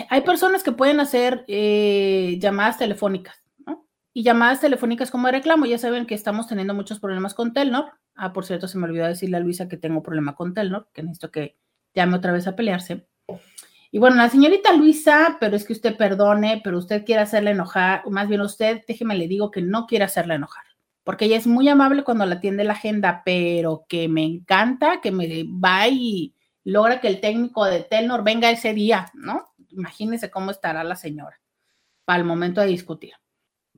Hay personas que pueden hacer eh, llamadas telefónicas, ¿no? Y llamadas telefónicas como reclamo. Ya saben que estamos teniendo muchos problemas con Telnor. Ah, por cierto, se me olvidó decirle a Luisa que tengo problema con Telnor, que necesito que llame otra vez a pelearse. Y bueno, la señorita Luisa, pero es que usted perdone, pero usted quiere hacerle enojar, o más bien usted, déjeme le digo que no quiere hacerle enojar, porque ella es muy amable cuando la atiende la agenda, pero que me encanta, que me va y logra que el técnico de Telnor venga ese día, ¿no? Imagínese cómo estará la señora para el momento de discutir.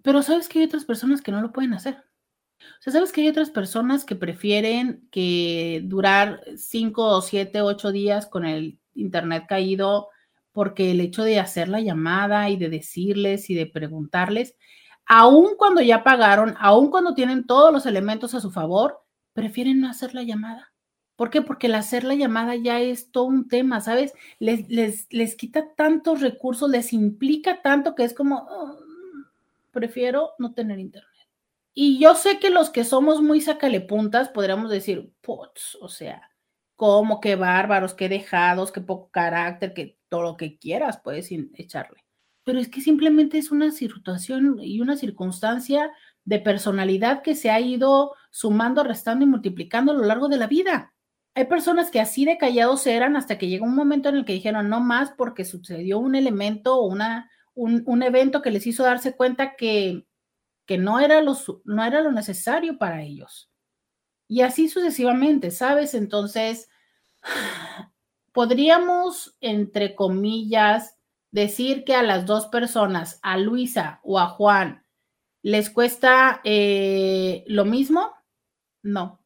Pero sabes que hay otras personas que no lo pueden hacer. O sea, sabes que hay otras personas que prefieren que durar cinco siete, ocho días con el internet caído porque el hecho de hacer la llamada y de decirles y de preguntarles, aun cuando ya pagaron, aun cuando tienen todos los elementos a su favor, prefieren no hacer la llamada. ¿Por qué? Porque el hacer la llamada ya es todo un tema, ¿sabes? Les, les, les quita tantos recursos, les implica tanto que es como, oh, prefiero no tener internet. Y yo sé que los que somos muy sacalepuntas podríamos decir, pots, o sea, cómo, qué bárbaros, qué dejados, qué poco carácter, que todo lo que quieras puedes echarle. Pero es que simplemente es una situación y una circunstancia de personalidad que se ha ido sumando, restando y multiplicando a lo largo de la vida. Hay personas que así de callados eran hasta que llegó un momento en el que dijeron no más porque sucedió un elemento o una, un, un, evento que les hizo darse cuenta que, que no, era lo, no era lo necesario para ellos. Y así sucesivamente, ¿sabes? Entonces, podríamos, entre comillas, decir que a las dos personas, a Luisa o a Juan, les cuesta eh, lo mismo. No.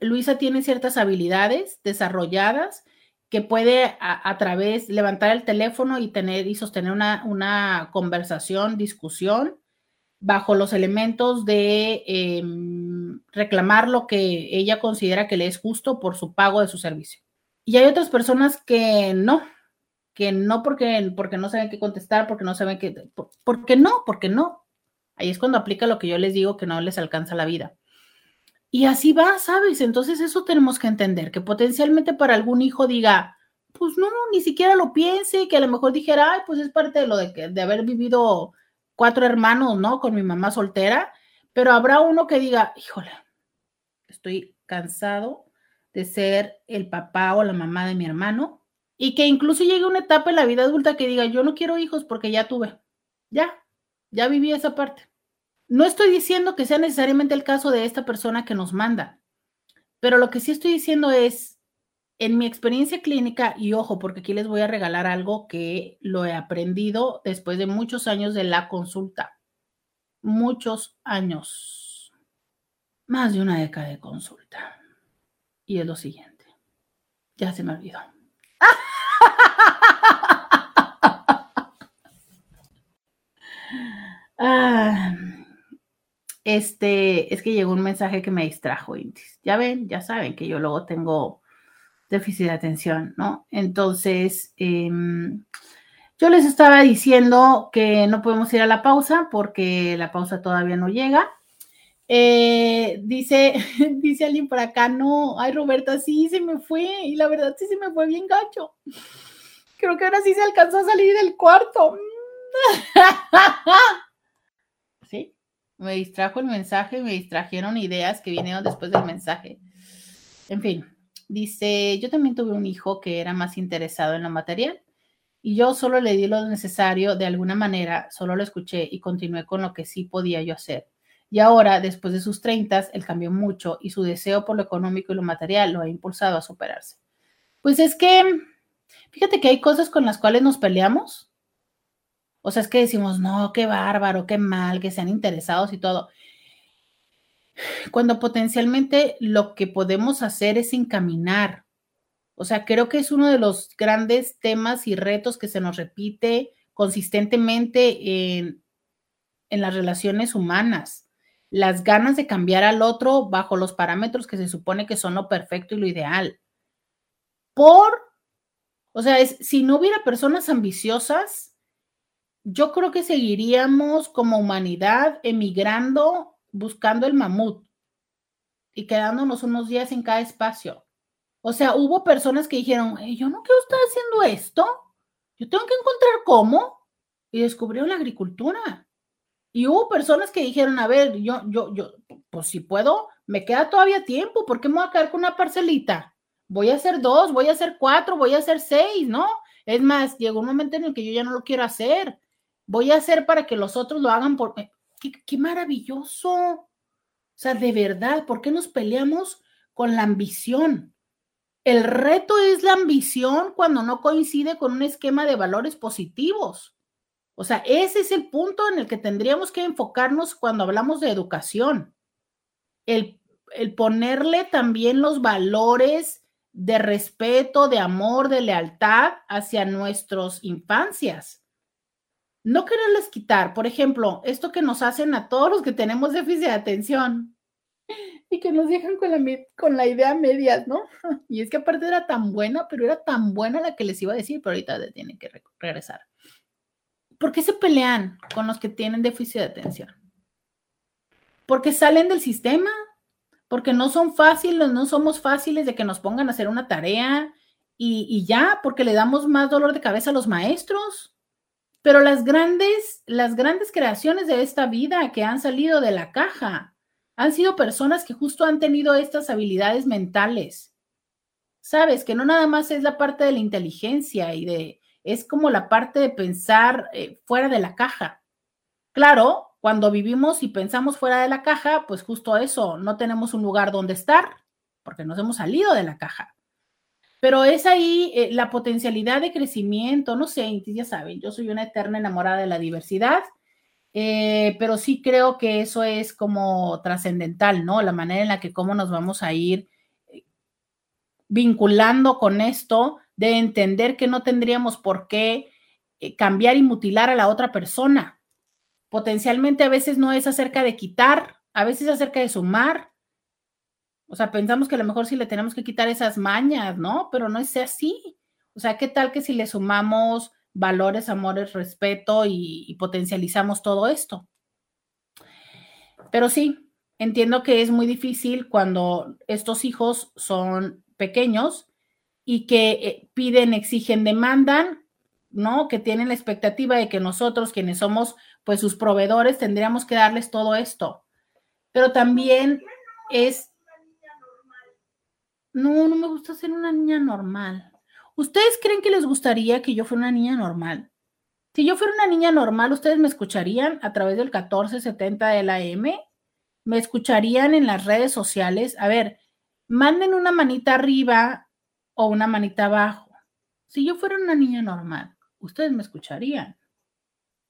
Luisa tiene ciertas habilidades desarrolladas que puede a, través levantar el teléfono y tener y sostener una, una conversación, discusión, bajo los elementos de em, reclamar lo que ella considera que le es justo por su pago de su servicio. Y hay otras personas que no, que no porque, porque no saben qué contestar, porque no saben qué, porque no, porque no. Ahí es cuando aplica lo que yo les digo que no les alcanza la vida. Y así va, ¿sabes? Entonces eso tenemos que entender, que potencialmente para algún hijo diga, pues no, ni siquiera lo piense, que a lo mejor dijera, ay, pues es parte de lo de, que, de haber vivido cuatro hermanos, ¿no? Con mi mamá soltera, pero habrá uno que diga, híjole, estoy cansado de ser el papá o la mamá de mi hermano y que incluso llegue una etapa en la vida adulta que diga, yo no quiero hijos porque ya tuve, ya, ya viví esa parte. No estoy diciendo que sea necesariamente el caso de esta persona que nos manda, pero lo que sí estoy diciendo es, en mi experiencia clínica, y ojo, porque aquí les voy a regalar algo que lo he aprendido después de muchos años de la consulta, muchos años, más de una década de consulta. Y es lo siguiente, ya se me olvidó. Ah, este, es que llegó un mensaje que me distrajo, Ya ven, ya saben que yo luego tengo déficit de atención, ¿no? Entonces, em, yo les estaba diciendo que no podemos ir a la pausa porque la pausa todavía no llega. Eh, dice, dice alguien por acá, no, ay Roberta, sí se me fue, y la verdad sí se me fue bien gacho. Creo que ahora sí se alcanzó a salir del cuarto. ¿Sí? Me distrajo el mensaje, me distrajeron ideas que vinieron después del mensaje. En fin, dice, yo también tuve un hijo que era más interesado en lo material y yo solo le di lo necesario de alguna manera, solo lo escuché y continué con lo que sí podía yo hacer. Y ahora, después de sus 30, él cambió mucho y su deseo por lo económico y lo material lo ha impulsado a superarse. Pues es que, fíjate que hay cosas con las cuales nos peleamos o sea, es que decimos, no, qué bárbaro, qué mal, que sean interesados y todo. Cuando potencialmente lo que podemos hacer es encaminar. O sea, creo que es uno de los grandes temas y retos que se nos repite consistentemente en, en las relaciones humanas. Las ganas de cambiar al otro bajo los parámetros que se supone que son lo perfecto y lo ideal. Por, o sea, es, si no hubiera personas ambiciosas, yo creo que seguiríamos como humanidad emigrando, buscando el mamut y quedándonos unos días en cada espacio. O sea, hubo personas que dijeron, yo no quiero estar haciendo esto, yo tengo que encontrar cómo, y descubrieron la agricultura. Y hubo personas que dijeron, a ver, yo, yo, yo, pues si puedo, me queda todavía tiempo, ¿por qué me voy a quedar con una parcelita? Voy a hacer dos, voy a hacer cuatro, voy a hacer seis, ¿no? Es más, llegó un momento en el que yo ya no lo quiero hacer voy a hacer para que los otros lo hagan por... Qué, maravilloso. O sea, de verdad, ¿por qué nos peleamos con la ambición? El reto es la ambición cuando no coincide con un esquema de valores positivos. O sea, ese es el punto en el que tendríamos que enfocarnos cuando hablamos de educación. El, el ponerle también los valores de respeto, de amor, de lealtad hacia nuestras infancias no quererles quitar, por ejemplo, esto que nos hacen a todos los que tenemos déficit de atención y que nos dejan con la, con la idea medias, ¿no? Y es que aparte era tan buena, pero era tan buena la que les iba a decir, pero ahorita tienen que regresar. ¿Por qué se pelean con los que tienen déficit de atención? Porque salen del sistema, porque no son fáciles, no somos fáciles de que nos pongan a hacer una tarea y, y ya, porque le damos más dolor de cabeza a los maestros pero las grandes, las grandes creaciones de esta vida que han salido de la caja han sido personas que justo han tenido estas habilidades mentales. Sabes que no nada más es la parte de la inteligencia y de, es como la parte de pensar eh, fuera de la caja. Claro, cuando vivimos y pensamos fuera de la caja, pues justo eso, no tenemos un lugar donde estar porque nos hemos salido de la caja. Pero es ahí eh, la potencialidad de crecimiento, no sé, ya saben, yo soy una eterna enamorada de la diversidad, eh, pero sí creo que eso es como trascendental, ¿no? La manera en la que cómo nos vamos a ir eh, vinculando con esto, de entender que no tendríamos por qué cambiar y mutilar a la otra persona potencialmente a veces no es acerca de quitar, a veces es acerca de sumar. O sea, pensamos que a lo mejor sí le tenemos que quitar esas mañas, ¿no? Pero no es así. O sea, ¿qué tal que si le sumamos valores, amores, respeto y, potencializamos todo esto? Pero sí, entiendo que es muy difícil cuando estos hijos son pequeños y que eh, piden, exigen, demandan, ¿no? Que tienen la expectativa de que nosotros, quienes somos pues sus proveedores tendríamos que darles todo esto. Pero también es... No, no me gusta ser una niña normal. ¿Ustedes creen que les gustaría que yo fuera una niña normal? Si yo fuera una niña normal, ¿ustedes me escucharían a través del 1470 de la M? ¿Me escucharían en las redes sociales? A ver, manden una manita arriba o una manita abajo. Si yo fuera una niña normal, ¿ustedes me escucharían?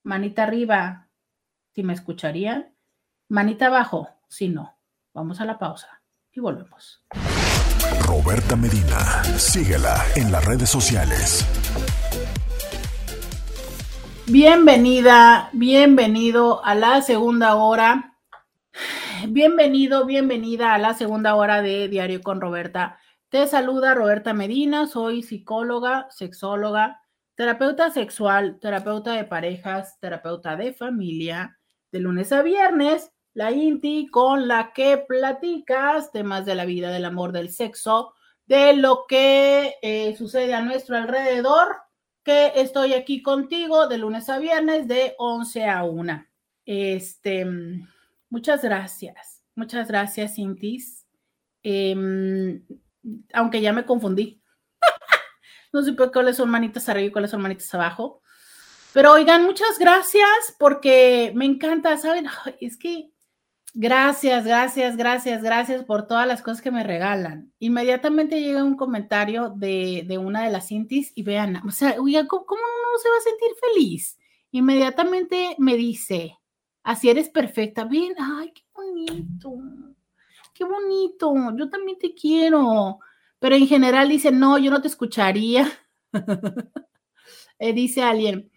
Manita arriba, si me escucharían. Manita abajo, si no. Vamos a la pausa y volvemos. Roberta Medina, síguela en las redes sociales. Bienvenida, bienvenido a la segunda hora. Bienvenido, bienvenida a la segunda hora de Diario con Roberta. Te saluda Roberta Medina, soy psicóloga, sexóloga, terapeuta sexual, terapeuta de parejas, terapeuta de familia, de lunes a viernes, la INTI con la que platicas temas de la vida, del amor, del sexo, de lo que eh, sucede a nuestro alrededor, que estoy aquí contigo de lunes a viernes de 11 a 1. Este, muchas gracias, muchas gracias, Intis. Em, aunque ya me confundí. No supe cuáles son manitas arriba y cuáles son manitas abajo. Pero oigan, muchas gracias porque me encanta, ¿saben? es que gracias, gracias, gracias, gracias por todas las cosas que me regalan. Inmediatamente llega un comentario de, una de las cintis y vean, o sea, oiga, ¿cómo, ¿cómo uno se va a sentir feliz? Inmediatamente me dice, así eres perfecta. Ven, ay, qué bonito, qué bonito, yo también te quiero pero en general dice, no, yo no te escucharía. Eh, dice alguien,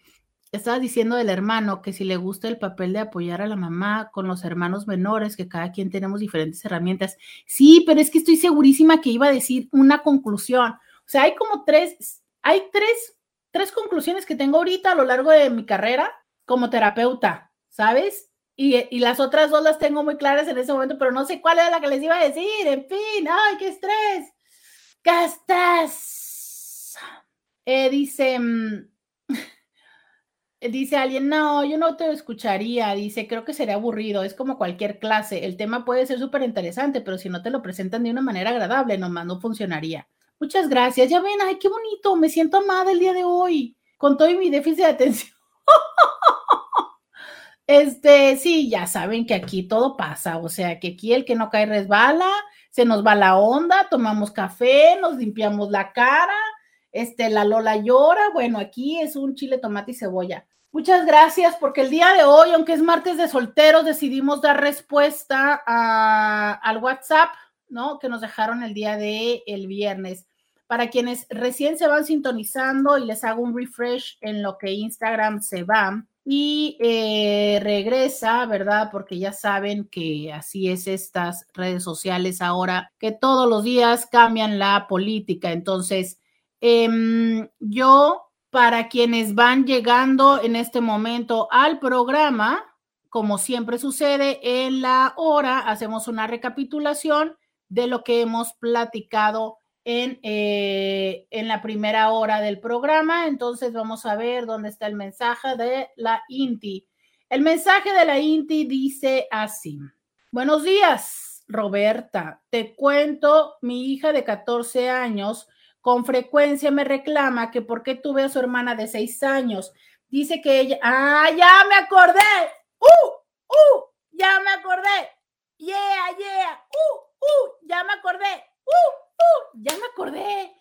estaba diciendo del hermano que si le gusta el papel de apoyar a la mamá con los hermanos menores, que cada quien tenemos diferentes herramientas. Sí, pero es que estoy segurísima que iba a decir una conclusión. O sea, hay como tres, hay tres, tres conclusiones que tengo ahorita a lo largo de mi carrera como terapeuta, ¿sabes? Y, y, las otras dos las tengo muy claras en ese momento, pero no sé cuál era la que les iba a decir. En fin, ay, qué estrés. Gastas. Eh, dice, mm, dice alguien, no, yo no te escucharía. Dice, creo que sería aburrido. Es como cualquier clase. El tema puede ser súper interesante, pero si no te lo presentan de una manera agradable, nomás no funcionaría. Muchas gracias. Ya ven, ay, qué bonito. Me siento amada el día de hoy, con todo mi déficit de atención. Este, sí, ya saben que aquí todo pasa, o sea, que aquí el que no cae resbala, se nos va la onda, tomamos café, nos limpiamos la cara, este, la Lola llora, bueno, aquí es un chile, tomate y cebolla. Muchas gracias, porque el día de hoy, aunque es martes de solteros, decidimos dar respuesta a, al WhatsApp, ¿no? Que nos dejaron el día de el viernes. Para quienes recién se van sintonizando y les hago un refresh en lo que Instagram se va, y eh, regresa, ¿verdad? Porque ya saben que así es estas redes sociales ahora, que todos los días cambian la política. Entonces, em, yo, para quienes van llegando en este momento al programa, como siempre sucede en la hora, hacemos una recapitulación de lo que hemos platicado en, eh, en la primera hora del programa. Entonces vamos a ver dónde está el mensaje de la INTI. El mensaje de la INTI dice así. Buenos días, Roberta. Te cuento, mi hija de 14 años con frecuencia me reclama que por qué tuve a su hermana de 6 años. Dice que ella, ah, ya me acordé. ¡Uh! ya me acordé. Yeah, yeah. Uh, uh, ya me acordé. Uh, uh, ya me acordé.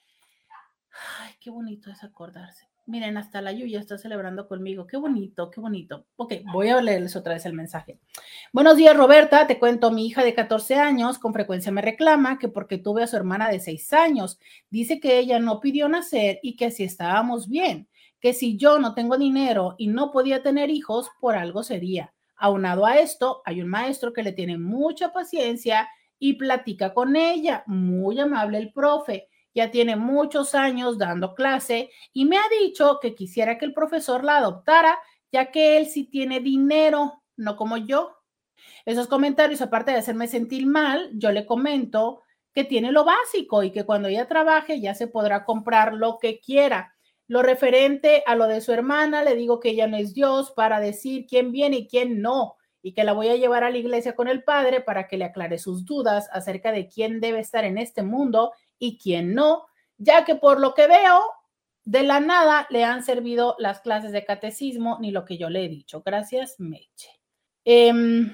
Ay, qué bonito es acordarse. Miren, hasta la Yuya está celebrando conmigo. Qué bonito, qué bonito. Ok, voy a leerles otra vez el mensaje. Buenos días, Roberta. Te cuento, mi hija de 14 años con frecuencia me reclama que porque tuve a su hermana de 6 años. Dice que ella no pidió nacer y que así estábamos bien. Que si yo no tengo dinero y no podía tener hijos, por algo sería. Aunado a esto, hay un maestro que le tiene mucha paciencia y platica con ella. Muy amable el profe ya tiene muchos años dando clase y me ha dicho que quisiera que el profesor la adoptara, ya que él sí tiene dinero, no como yo. Esos comentarios, aparte de hacerme sentir mal, yo le comento que tiene lo básico y que cuando ella trabaje ya se podrá comprar lo que quiera. Lo referente a lo de su hermana, le digo que ella no es Dios para decir quién viene y quién no, y que la voy a llevar a la iglesia con el padre para que le aclare sus dudas acerca de quién debe estar en este mundo y quién no, ya que por lo que veo, de la nada le han servido las clases de catecismo ni lo que yo le he dicho. Gracias, Meche. Em,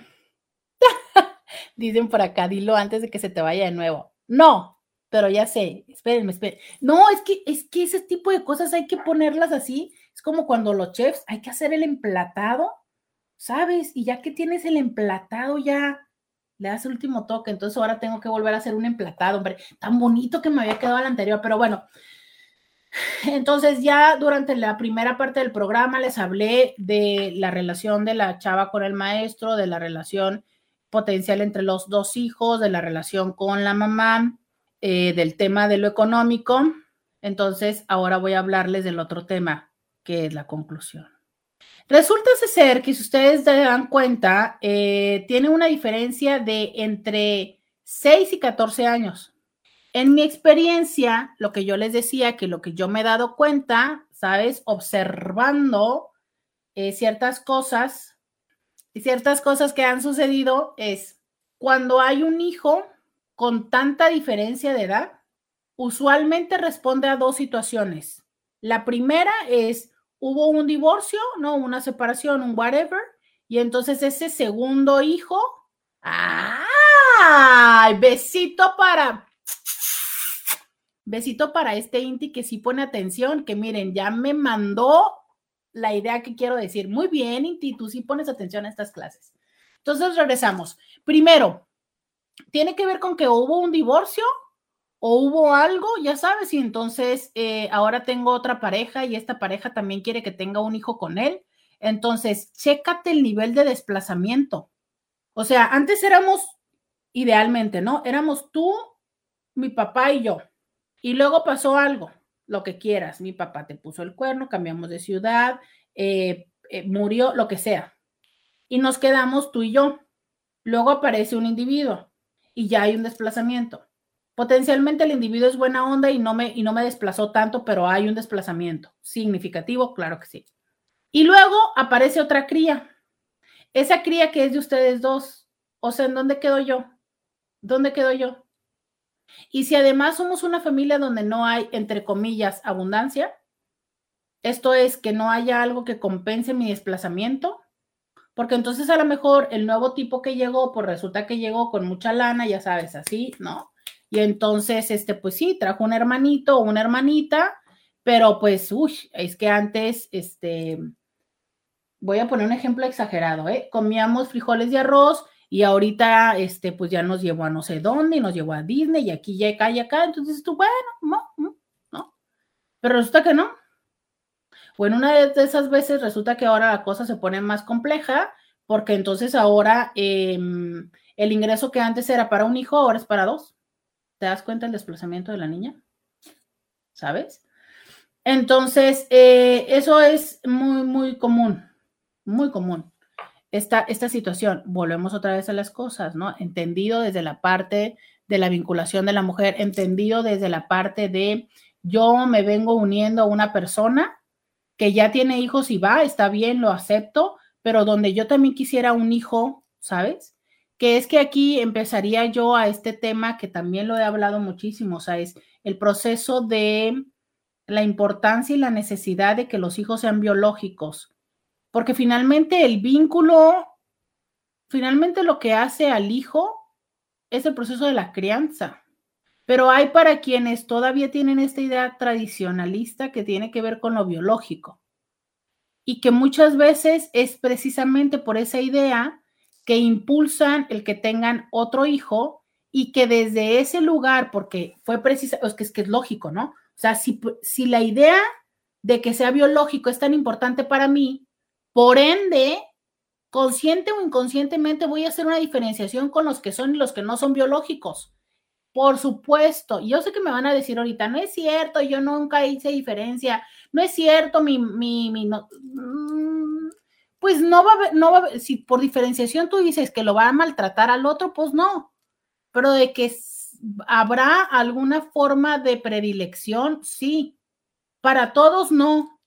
dicen por acá, dilo antes de que se te vaya de nuevo. No, pero ya sé, espérenme, espérenme. No, es que, es que ese tipo de cosas hay que ponerlas así. Es como cuando los chefs hay que hacer el emplatado, ¿sabes? Y ya que tienes el emplatado ya le das el último toque, entonces ahora tengo que volver a hacer un emplatado, hombre, tan bonito que me había quedado el anterior, pero bueno. Entonces ya durante la primera parte del programa les hablé de la relación de la chava con el maestro, de la relación potencial entre los dos hijos, de la relación con la mamá, eh, del tema de lo económico. Entonces ahora voy a hablarles del otro tema, que es la conclusión. Resulta ser que si ustedes se dan cuenta, eh, tiene una diferencia de entre 6 y 14 años. En mi experiencia, lo que yo les decía, que lo que yo me he dado cuenta, ¿sabes? Observando eh, ciertas cosas y ciertas cosas que han sucedido es cuando hay un hijo con tanta diferencia de edad, usualmente responde a dos situaciones. La primera es hubo un divorcio, ¿no? Una separación, un whatever, y entonces ese segundo hijo, ¡ay! Besito para, besito para este Inti que sí pone atención, que miren, ya me mandó la idea que quiero decir. Muy bien, Inti, tú sí pones atención a estas clases. Entonces regresamos. Primero, tiene que ver con que hubo un divorcio o hubo algo, ya sabes, y entonces eh, ahora tengo otra pareja y esta pareja también quiere que tenga un hijo con él. Entonces, chécate el nivel de desplazamiento. O sea, antes éramos, idealmente, ¿no? Éramos tú, mi papá y yo. Y luego pasó algo, lo que quieras. Mi papá te puso el cuerno, cambiamos de ciudad, eh, eh, murió, lo que sea. Y nos quedamos tú y yo. Luego aparece un individuo y ya hay un desplazamiento. Potencialmente el individuo es buena onda y no me, y no me desplazó tanto, pero hay un desplazamiento significativo, claro que sí. Y luego aparece otra cría. Esa cría que es de ustedes dos. O sea, ¿en dónde quedo yo? ¿Dónde quedo yo? Y si además somos una familia donde no hay, entre comillas, abundancia, esto es que no haya algo que compense mi desplazamiento, porque entonces a lo mejor el nuevo tipo que llegó, pues resulta que llegó con mucha lana, ya sabes, así, ¿no? Y entonces, este, pues sí, trajo un hermanito o una hermanita, pero pues, uy, es que antes, este, voy a poner un ejemplo exagerado, ¿eh? Comíamos frijoles de arroz y ahorita, este, pues ya nos llevó a no sé dónde, y nos llevó a Disney y aquí y acá y acá, entonces tú, bueno, no, no, no. Pero resulta que no. Bueno, una de esas veces resulta que ahora la cosa se pone más compleja porque entonces ahora em, el ingreso que antes era para un hijo, ahora es para dos. ¿Te das cuenta del desplazamiento de la niña? ¿Sabes? Entonces, eh, eso es muy, muy común, muy común. Esta, esta situación, volvemos otra vez a las cosas, ¿no? Entendido desde la parte de la vinculación de la mujer, entendido desde la parte de yo me vengo uniendo a una persona que ya tiene hijos y va, está bien, lo acepto, pero donde yo también quisiera un hijo, ¿sabes? Que es que aquí empezaría yo a este tema que también lo he hablado muchísimo, o sea, es el proceso de la importancia y la necesidad de que los hijos sean biológicos, porque finalmente el vínculo finalmente lo que hace al hijo es el proceso de la crianza. Pero hay para quienes todavía tienen esta idea tradicionalista que tiene que ver con lo biológico y que muchas veces es precisamente por esa idea que impulsan el que tengan otro hijo y que desde ese lugar, porque fue precisa, es que es, que es lógico, ¿no? O sea, si, si la idea de que sea biológico es tan importante para mí, por ende, consciente o inconscientemente voy a hacer una diferenciación con los que son y los que no son biológicos. Por supuesto, yo sé que me van a decir ahorita, no es cierto, yo nunca hice diferencia, no es cierto, mi, mi, mi no, mm, pues no va a haber, no va a haber, si por diferenciación tú dices que lo va a maltratar al otro, pues no, pero de que habrá alguna forma de predilección, sí, para todos no,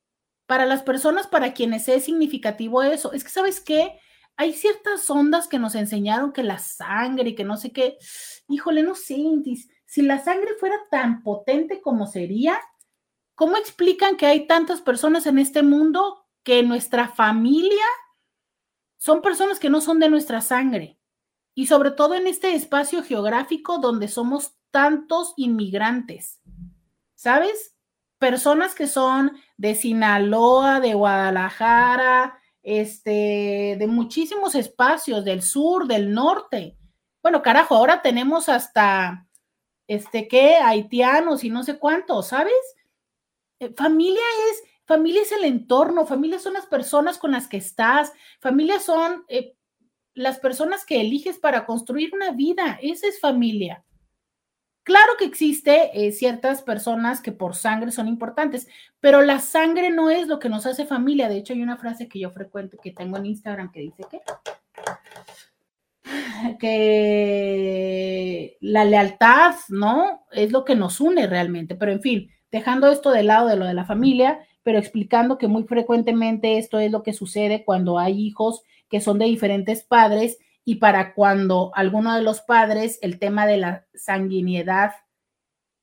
para las personas para quienes es significativo eso, es que sabes qué, hay ciertas ondas que nos enseñaron que la sangre y que no sé qué, híjole, no sé, si la sangre fuera tan potente como sería, ¿cómo explican que hay tantas personas en este mundo que nuestra familia son personas que no son de nuestra sangre? Y sobre todo en este espacio geográfico donde somos tantos inmigrantes, ¿sabes? Personas que son de Sinaloa, de Guadalajara, este, de muchísimos espacios del sur, del norte. Bueno, carajo, ahora tenemos hasta, este, ¿qué? Haitianos y no sé cuántos, ¿sabes? Eh, familia es, familia es el entorno, familia son las personas con las que estás, familia son eh, las personas que eliges para construir una vida, esa es familia. Claro que existe eh, ciertas personas que por sangre son importantes, pero la sangre no es lo que nos hace familia. De hecho, hay una frase que yo frecuento, que tengo en Instagram, que dice que, que la lealtad, ¿no? Es lo que nos une realmente. Pero en fin, dejando esto de lado de lo de la familia, pero explicando que muy frecuentemente esto es lo que sucede cuando hay hijos que son de diferentes padres y para cuando alguno de los padres, el tema de la sanguinidad,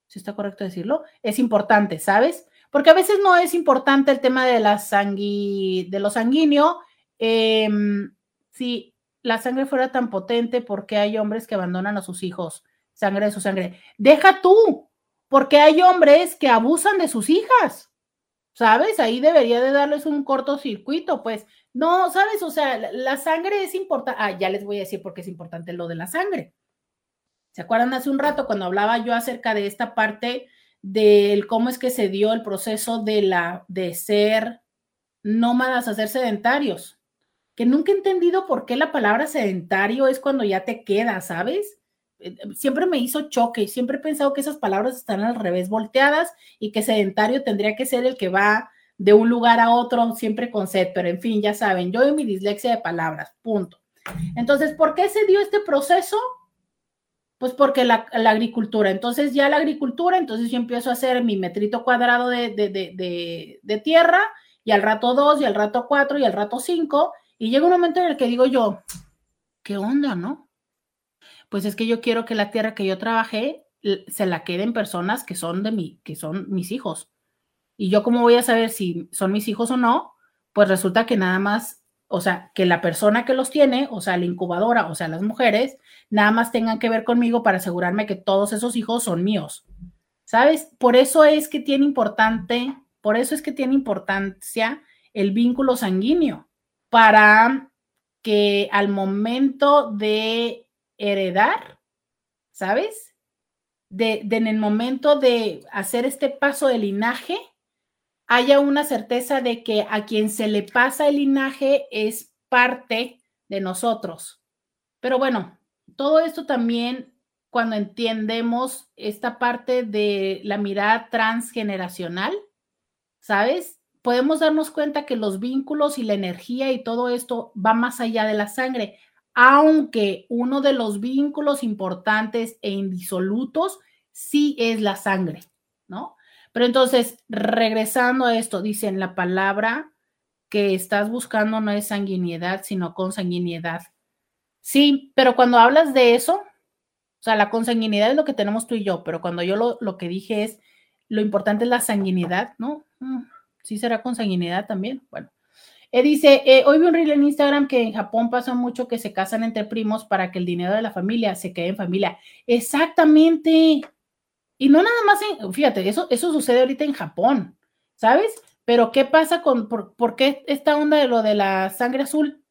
si está correcto decirlo, es importante, ¿sabes? Porque a veces no es importante el tema de la sangui, de lo sanguíneo. Em, si la sangre fuera tan potente, ¿por qué hay hombres que abandonan a sus hijos? Sangre de su sangre. Deja tú, porque hay hombres que abusan de sus hijas. ¿Sabes? Ahí debería de darles un cortocircuito, pues no, ¿sabes? O sea, la, sangre es importante. Ah, ya les voy a decir por qué es importante lo de la sangre. ¿Se acuerdan hace un rato cuando hablaba yo acerca de esta parte del cómo es que se dio el proceso de la de ser nómadas a ser sedentarios? Que nunca he entendido por qué la palabra sedentario es cuando ya te queda, ¿sabes? Eh, siempre me hizo choque siempre he pensado que esas palabras están al revés volteadas y que sedentario tendría que ser el que va de un lugar a otro siempre con sed, pero en fin, ya saben, yo y mi dislexia de palabras, punto. Entonces, ¿por qué se dio este proceso? Pues porque la, agricultura, entonces ya la agricultura, entonces yo empiezo a hacer mi metrito cuadrado de, de, de tierra y al rato dos y al rato cuatro y al rato cinco y llega un momento en el que digo yo, ¿qué onda, no? Pues es que yo quiero que la tierra que yo trabajé se la queden personas que son de mí, que son mis hijos y yo cómo voy a saber si son mis hijos o no, pues resulta que nada más, o sea, que la persona que los tiene, o sea, la incubadora, o sea, las mujeres, nada más tengan que ver conmigo para asegurarme que todos esos hijos son míos. ¿Sabes? Por eso es que tiene importante, por eso es que tiene importancia el vínculo sanguíneo, para que al momento de heredar, ¿sabes? De, en el momento de hacer este paso de linaje, haya una certeza de que a quien se le pasa el linaje es parte de nosotros. Pero bueno, todo esto también cuando entendemos esta parte de la mirada transgeneracional, ¿sabes? Podemos darnos cuenta que los vínculos y la energía y todo esto va más allá de la sangre, aunque uno de los vínculos importantes e indisolutos sí es la sangre, ¿no? Pero entonces, regresando a esto, dicen la palabra que estás buscando no es sanguinidad, sino consanguinidad. Sí, pero cuando hablas de eso, o sea, la consanguinidad es lo que tenemos tú y yo, pero cuando yo lo, lo que dije es, lo importante es la sanguinidad, ¿no? Mm, sí será consanguinidad también. Bueno, Eh, dice, eh, hoy vi un reel en Instagram que en Japón pasa mucho que se casan entre primos para que el dinero de la familia se quede en familia. Exactamente. Y no nada más fíjate, eso, eso sucede ahorita en Japón, ¿sabes? Pero ¿qué pasa con, por, qué esta onda de lo de la sangre azul?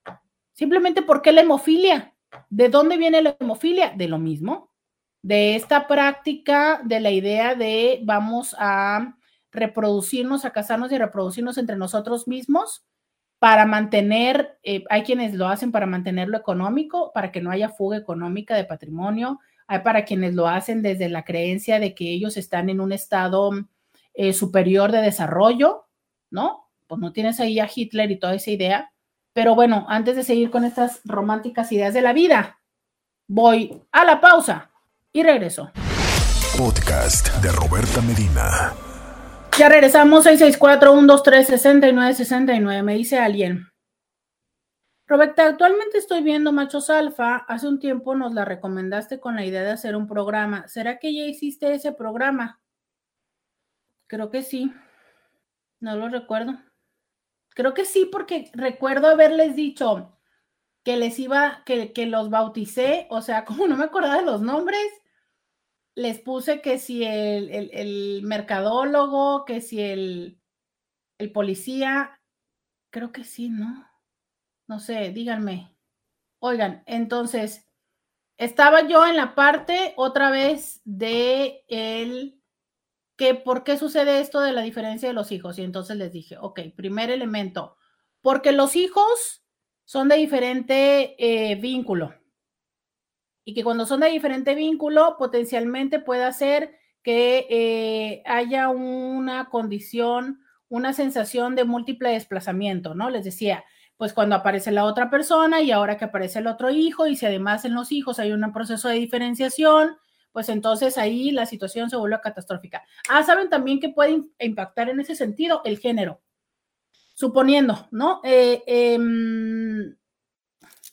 Simplemente porque la hemofilia. ¿De dónde viene la hemofilia? De lo mismo, de esta práctica, de la idea de vamos a reproducirnos, a casarnos y reproducirnos entre nosotros mismos para mantener, eh, hay quienes lo hacen para mantenerlo económico, para que no haya fuga económica de patrimonio, hay para quienes lo hacen desde la creencia de que ellos están en un estado eh, superior de desarrollo, ¿no? Pues no tienes ahí a Hitler y toda esa idea. Pero bueno, antes de seguir con estas románticas ideas de la vida, voy a la pausa y regreso. Podcast de Roberta Medina. Ya regresamos, 664-123-6969, me dice alguien. Roberta, actualmente estoy viendo Machos Alfa. Hace un tiempo nos la recomendaste con la idea de hacer un programa. ¿Será que ya hiciste ese programa? Creo que sí. No lo recuerdo. Creo que sí, porque recuerdo haberles dicho que les iba, que, que los bauticé, o sea, como no me acordaba de los nombres, les puse que si el, el, mercadólogo, que si el, el policía, creo que sí, ¿no? No sé, díganme. Oigan, entonces, estaba yo en la parte otra vez de el que por qué sucede esto de la diferencia de los hijos. Y entonces les dije, ok, primer elemento, porque los hijos son de diferente eh, vínculo y que cuando son de diferente vínculo, potencialmente puede hacer que eh, haya una condición, una sensación de múltiple desplazamiento, ¿no? Les decía, pues cuando aparece la otra persona y ahora que aparece el otro hijo, y si además en los hijos hay un proceso de diferenciación, pues entonces ahí la situación se vuelve catastrófica. Ah, saben también que puede impactar en ese sentido el género. Suponiendo, ¿no? Eh, em,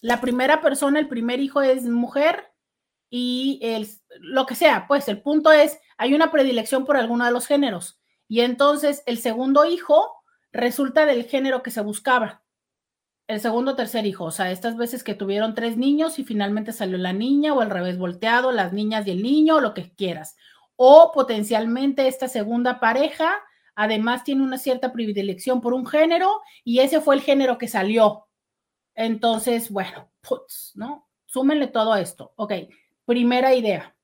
la primera persona, el primer hijo es mujer y el, lo que sea, pues el punto es, hay una predilección por alguno de los géneros y entonces el segundo hijo resulta del género que se buscaba. El segundo o tercer hijo, o sea, estas veces que tuvieron tres niños y finalmente salió la niña o al revés volteado, las niñas y el niño, lo que quieras. O potencialmente esta segunda pareja además tiene una cierta predilección por un género y ese fue el género que salió. Entonces, bueno, putz, ¿no? Súmenle todo esto. Ok, primera idea.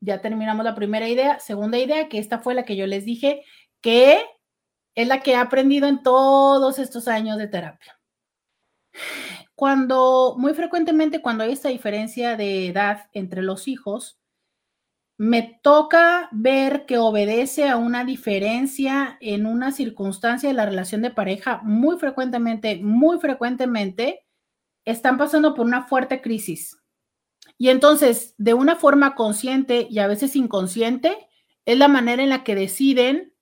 Ya terminamos la primera idea. Segunda idea, que esta fue la que yo les dije, que es la que he aprendido en todos estos años de terapia. Cuando, muy frecuentemente, cuando hay esta diferencia de edad entre los hijos, me toca ver que obedece a una diferencia en una circunstancia de la relación de pareja muy frecuentemente, muy frecuentemente, están pasando por una fuerte crisis. Y entonces, de una forma consciente y a veces inconsciente, es la manera en la que deciden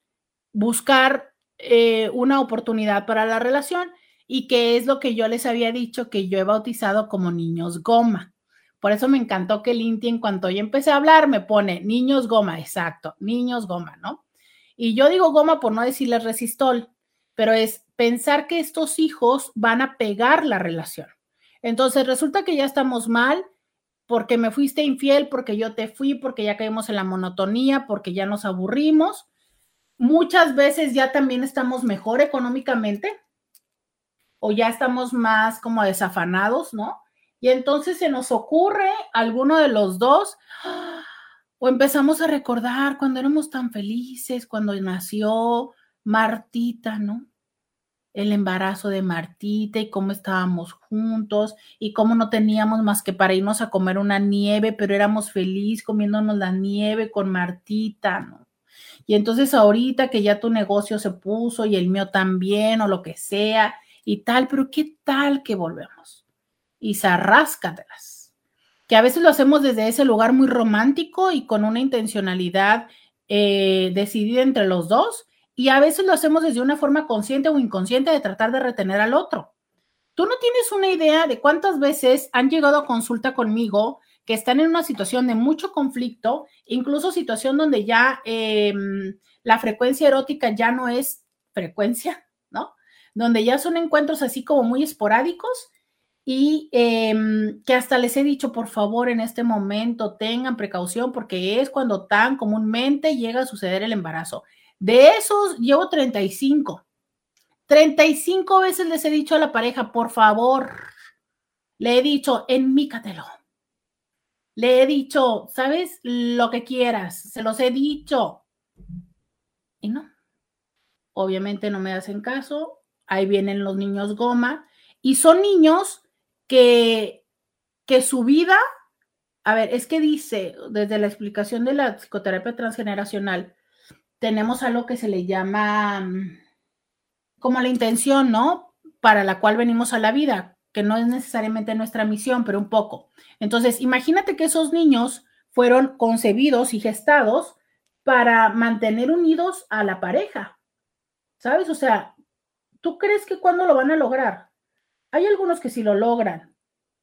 buscar eh, una oportunidad para la relación y que es lo que yo les había dicho que yo he bautizado como niños goma. Por eso me encantó que el en cuanto yo empecé a hablar, me pone niños goma, exacto, niños goma, ¿no? Y yo digo goma por no decirles resistol, pero es pensar que estos hijos van a pegar la relación. Entonces resulta que ya estamos mal porque me fuiste infiel, porque yo te fui, porque ya caímos en la monotonía, porque ya nos aburrimos. Muchas veces ya también estamos mejor económicamente o ya estamos más como desafanados, ¿no? Y entonces se nos ocurre alguno de los dos o empezamos a recordar cuando éramos tan felices, cuando nació Martita, ¿no? el embarazo de Martita y cómo estábamos juntos y cómo no teníamos más que para irnos a comer una nieve, pero éramos felices comiéndonos la nieve con Martita, ¿no? Y entonces ahorita que ya tu negocio se puso y el mío también o lo que sea y tal, pero ¿qué tal que volvemos? Y zarráscatelas. Que a veces lo hacemos desde ese lugar muy romántico y con una intencionalidad eh, decidida entre los dos, y a veces lo hacemos desde una forma consciente o inconsciente de tratar de retener al otro. Tú no tienes una idea de cuántas veces han llegado a consulta conmigo que están en una situación de mucho conflicto, incluso situación donde ya em, la frecuencia erótica ya no es frecuencia, ¿no? donde ya son encuentros así como muy esporádicos y em, que hasta les he dicho, por favor, en este momento tengan precaución porque es cuando tan comúnmente llega a suceder el embarazo. De esos llevo 35. 35 veces les he dicho a la pareja, por favor, le he dicho, enmícatelo. Le he dicho, ¿sabes? Lo que quieras, se los he dicho. Y no. Obviamente no me hacen caso. Ahí vienen los niños goma. Y son niños que, que su vida, a ver, es que dice, desde la explicación de la psicoterapia transgeneracional, tenemos algo que se le llama mm, como la intención, ¿no? Para la cual venimos a la vida, que no es necesariamente nuestra misión, pero un poco. Entonces, imagínate que esos niños fueron concebidos y gestados para mantener unidos a la pareja, ¿sabes? O sea, ¿tú crees que cuándo lo van a lograr? Hay algunos que sí lo logran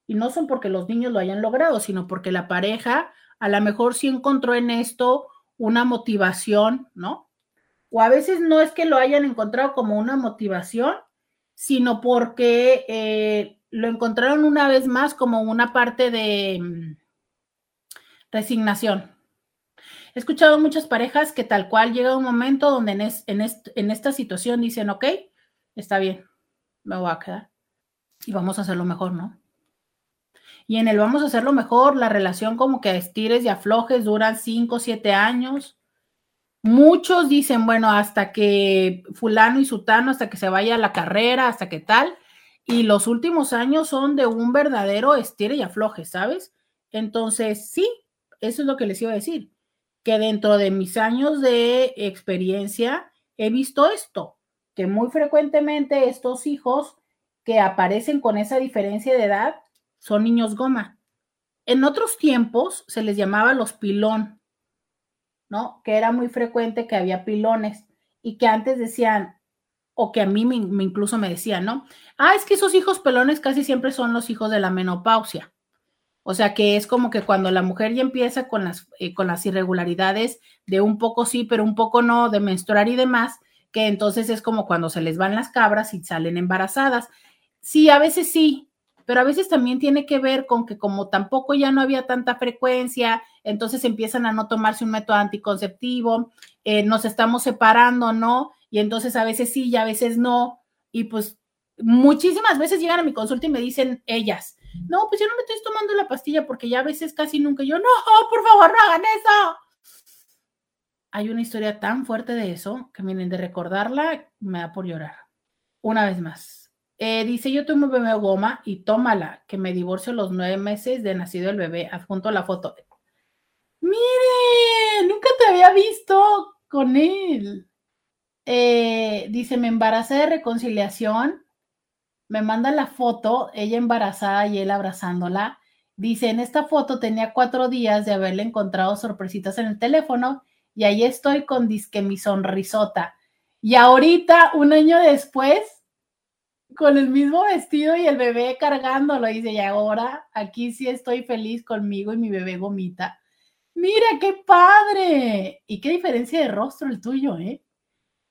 y no son porque los niños lo hayan logrado, sino porque la pareja a lo mejor sí encontró en esto una motivación, ¿no? O a veces no es que lo hayan encontrado como una motivación, sino porque eh, lo encontraron una vez más como una parte de mm, resignación. He escuchado muchas parejas que tal cual llega un momento donde en, en esta situación dicen, ok, está bien, me voy a quedar y vamos a hacerlo mejor, ¿no? Y en el vamos a hacerlo mejor, la relación como que estires y aflojes duran 5, 7 años. Muchos dicen, bueno, hasta que fulano y sutano, hasta que se vaya a la carrera, hasta que tal. Y los últimos años son de un verdadero estire y afloje, ¿sabes? Entonces, sí, eso es lo que les iba a decir, que dentro de mis años de experiencia he visto esto, que muy frecuentemente estos hijos que aparecen con esa diferencia de edad son niños goma. En otros tiempos se les llamaba los pilón, ¿no? Que era muy frecuente que había pilones y que antes decían, o que a mí me, incluso me decían, ¿no? Ah, es que esos hijos pelones casi siempre son los hijos de la menopausia. O sea que es como que cuando la mujer ya empieza con las, eh, con las irregularidades de un poco sí, pero un poco no, de menstruar y demás, que entonces es como cuando se les van las cabras y salen embarazadas. Sí, a veces sí, pero a veces también tiene que ver con que como tampoco ya no había tanta frecuencia, entonces empiezan a no tomarse un método anticonceptivo, eh, nos estamos separando, ¿no? Y entonces a veces sí y a veces no. Y pues muchísimas veces llegan a mi consulta y me dicen ellas, no, pues yo no me estoy tomando la pastilla porque ya a veces casi nunca yo, no, por favor, no hagan eso. Hay una historia tan fuerte de eso que miren, de recordarla me da por llorar. Una vez más. Eh, dice, yo un bebé goma y tómala, que me divorcio los nueve meses de nacido el bebé. Adjunto la foto. Mire, nunca te había visto con él. Eh, dice, me embaracé de reconciliación. Me manda la foto, ella embarazada y él abrazándola. Dice, en esta foto tenía cuatro días de haberle encontrado sorpresitas en el teléfono y ahí estoy con disque mi sonrisota. Y ahorita, un año después, con el mismo vestido y el bebé cargándolo. Dice, y ahora aquí sí estoy feliz conmigo y mi bebé gomita. Mira, qué padre. Y qué diferencia de rostro el tuyo, ¿eh?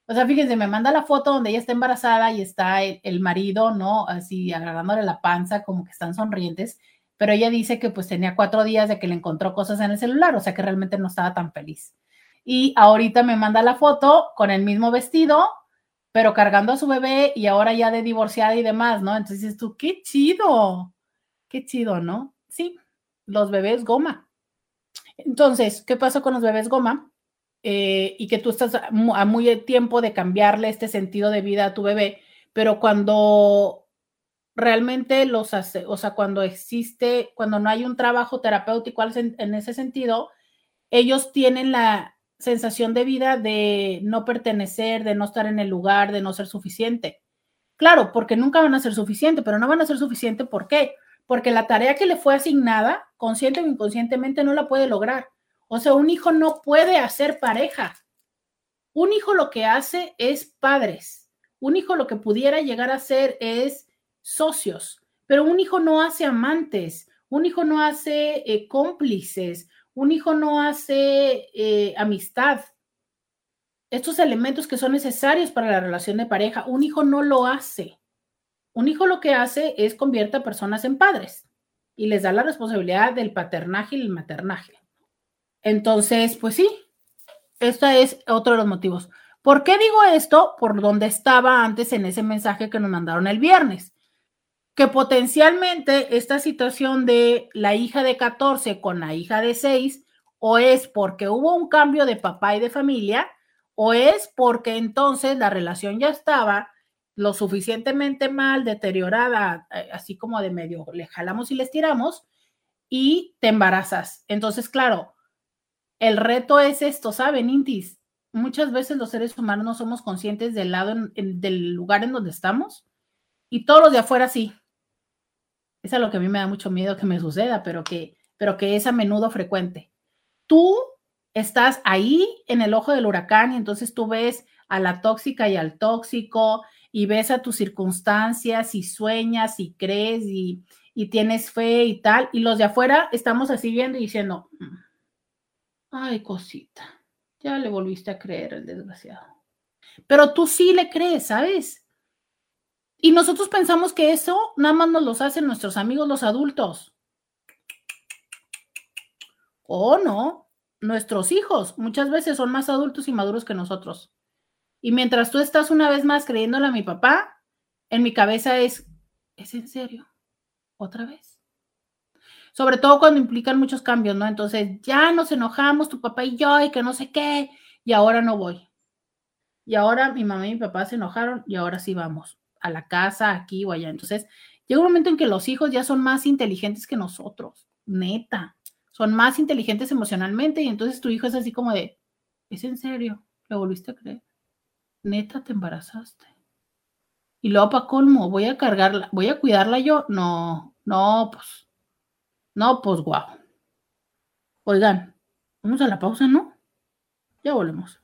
O sea, fíjense, me manda la foto donde ella está embarazada y está el, marido, ¿no? Así agarrándole la panza, como que están sonrientes. Pero ella dice que pues tenía cuatro días de que le encontró cosas en el celular, o sea que realmente no estaba tan feliz. Y ahorita me manda la foto con el mismo vestido, pero cargando a su bebé y ahora ya de divorciada y demás, ¿no? Entonces tú, qué chido, qué chido, ¿no? Sí, los bebés goma. Entonces, ¿qué pasa con los bebés goma? Eh, y que tú estás a muy tiempo de cambiarle este sentido de vida a tu bebé, pero cuando realmente los hace, o sea, cuando existe, cuando no hay un trabajo terapéutico en ese sentido, ellos tienen la, sensación de vida de no pertenecer, de no estar en el lugar, de no ser suficiente. Claro, porque nunca van a ser suficiente, pero no van a ser suficiente ¿por qué? Porque la tarea que le fue asignada, consciente o inconscientemente, no la puede lograr. O sea, un hijo no puede hacer pareja. Un hijo lo que hace es padres. Un hijo lo que pudiera llegar a ser es socios, pero un hijo no hace amantes, un hijo no hace eh, cómplices, un hijo no hace eh, amistad. estos elementos que son necesarios para la relación de pareja. Un hijo no lo hace. Un hijo lo que hace es convierte a personas en padres y les da la responsabilidad del paternaje y el maternaje. Entonces, pues sí, este es otro de los motivos. ¿Por qué digo esto? Por donde estaba antes en ese mensaje que nos mandaron el viernes. Que potencialmente esta situación de la hija de 14 con la hija de 6 o es porque hubo un cambio de papá y de familia o es porque entonces la relación ya estaba lo suficientemente mal, deteriorada, eh, así como de medio le jalamos y les tiramos y te embarazas. Entonces, claro, el reto es esto, ¿saben, Intis? Muchas veces los seres humanos no somos conscientes del lado, del lugar en donde estamos y todos los de afuera sí. Es lo que a mí me da mucho miedo que me suceda, pero que, pero que es a menudo frecuente. Tú estás ahí en el ojo del huracán y entonces tú ves a la tóxica y al tóxico y ves a tus circunstancias y sueñas y crees y, tienes fe y tal, y los de afuera estamos así viendo y diciendo, mm, ay cosita, ya le volviste a creer el desgraciado. Pero tú sí le crees, ¿sabes? Y nosotros pensamos que eso nada más nos los hacen nuestros amigos los adultos. O no, nuestros hijos muchas veces son más adultos y maduros que nosotros. Y mientras tú estás una vez más creyéndole a mi papá, en mi cabeza es, ¿es en serio? ¿Otra vez? Sobre todo cuando implican muchos cambios, ¿no? Entonces ya nos enojamos, tu papá y yo, y que no sé qué, y ahora no voy. Y ahora mi mamá y mi papá se enojaron y ahora sí vamos a la casa, aquí o allá. Entonces llega un momento en que los hijos ya son más inteligentes que nosotros, neta. Son más inteligentes emocionalmente y entonces tu hijo es así como de, ¿es en serio? ¿Lo volviste a creer? neta te embarazaste. Y luego para colmo, voy a cargarla, voy a cuidarla yo. No, no, pues, no, pues guau. Oigan, vamos a la pausa, ¿no? Ya volvemos.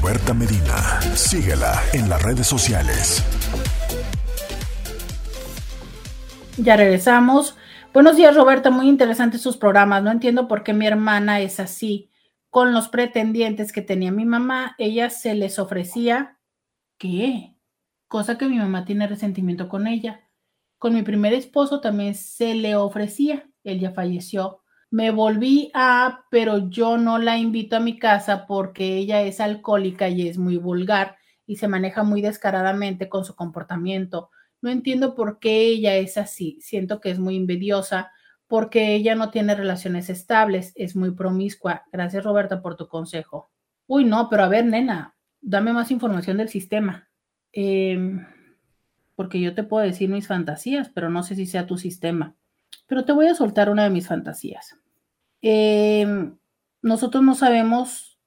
Roberta Medina, síguela en las redes sociales. Ya regresamos. Buenos días, Roberta. Muy interesantes sus programas. No entiendo por qué mi hermana es así con los pretendientes que tenía mi mamá, ella se les ofrecía ¿qué? Cosa que mi mamá tiene resentimiento con ella. Con mi primer esposo también se le ofrecía, él ya falleció. Me volví a, pero yo no la invito a mi casa porque ella es alcohólica y es muy vulgar y se maneja muy descaradamente con su comportamiento. No entiendo por qué ella es así. Siento que es muy envidiosa porque ella no tiene relaciones estables, es muy promiscua. Gracias, Roberta, por tu consejo. Uy, no, pero a ver, nena, dame más información del sistema. Em, porque yo te puedo decir mis fantasías, pero no sé si sea tu sistema. Pero te voy a soltar una de mis fantasías. Em, nosotros no sabemos,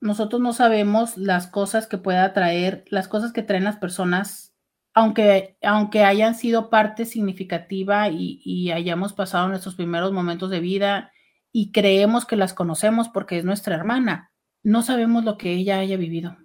nosotros no sabemos las cosas que pueda traer, las cosas que traen las personas aunque, aunque hayan sido parte significativa y, hayamos pasado nuestros primeros momentos de vida y creemos que las conocemos porque es nuestra hermana, no sabemos lo que ella haya vivido.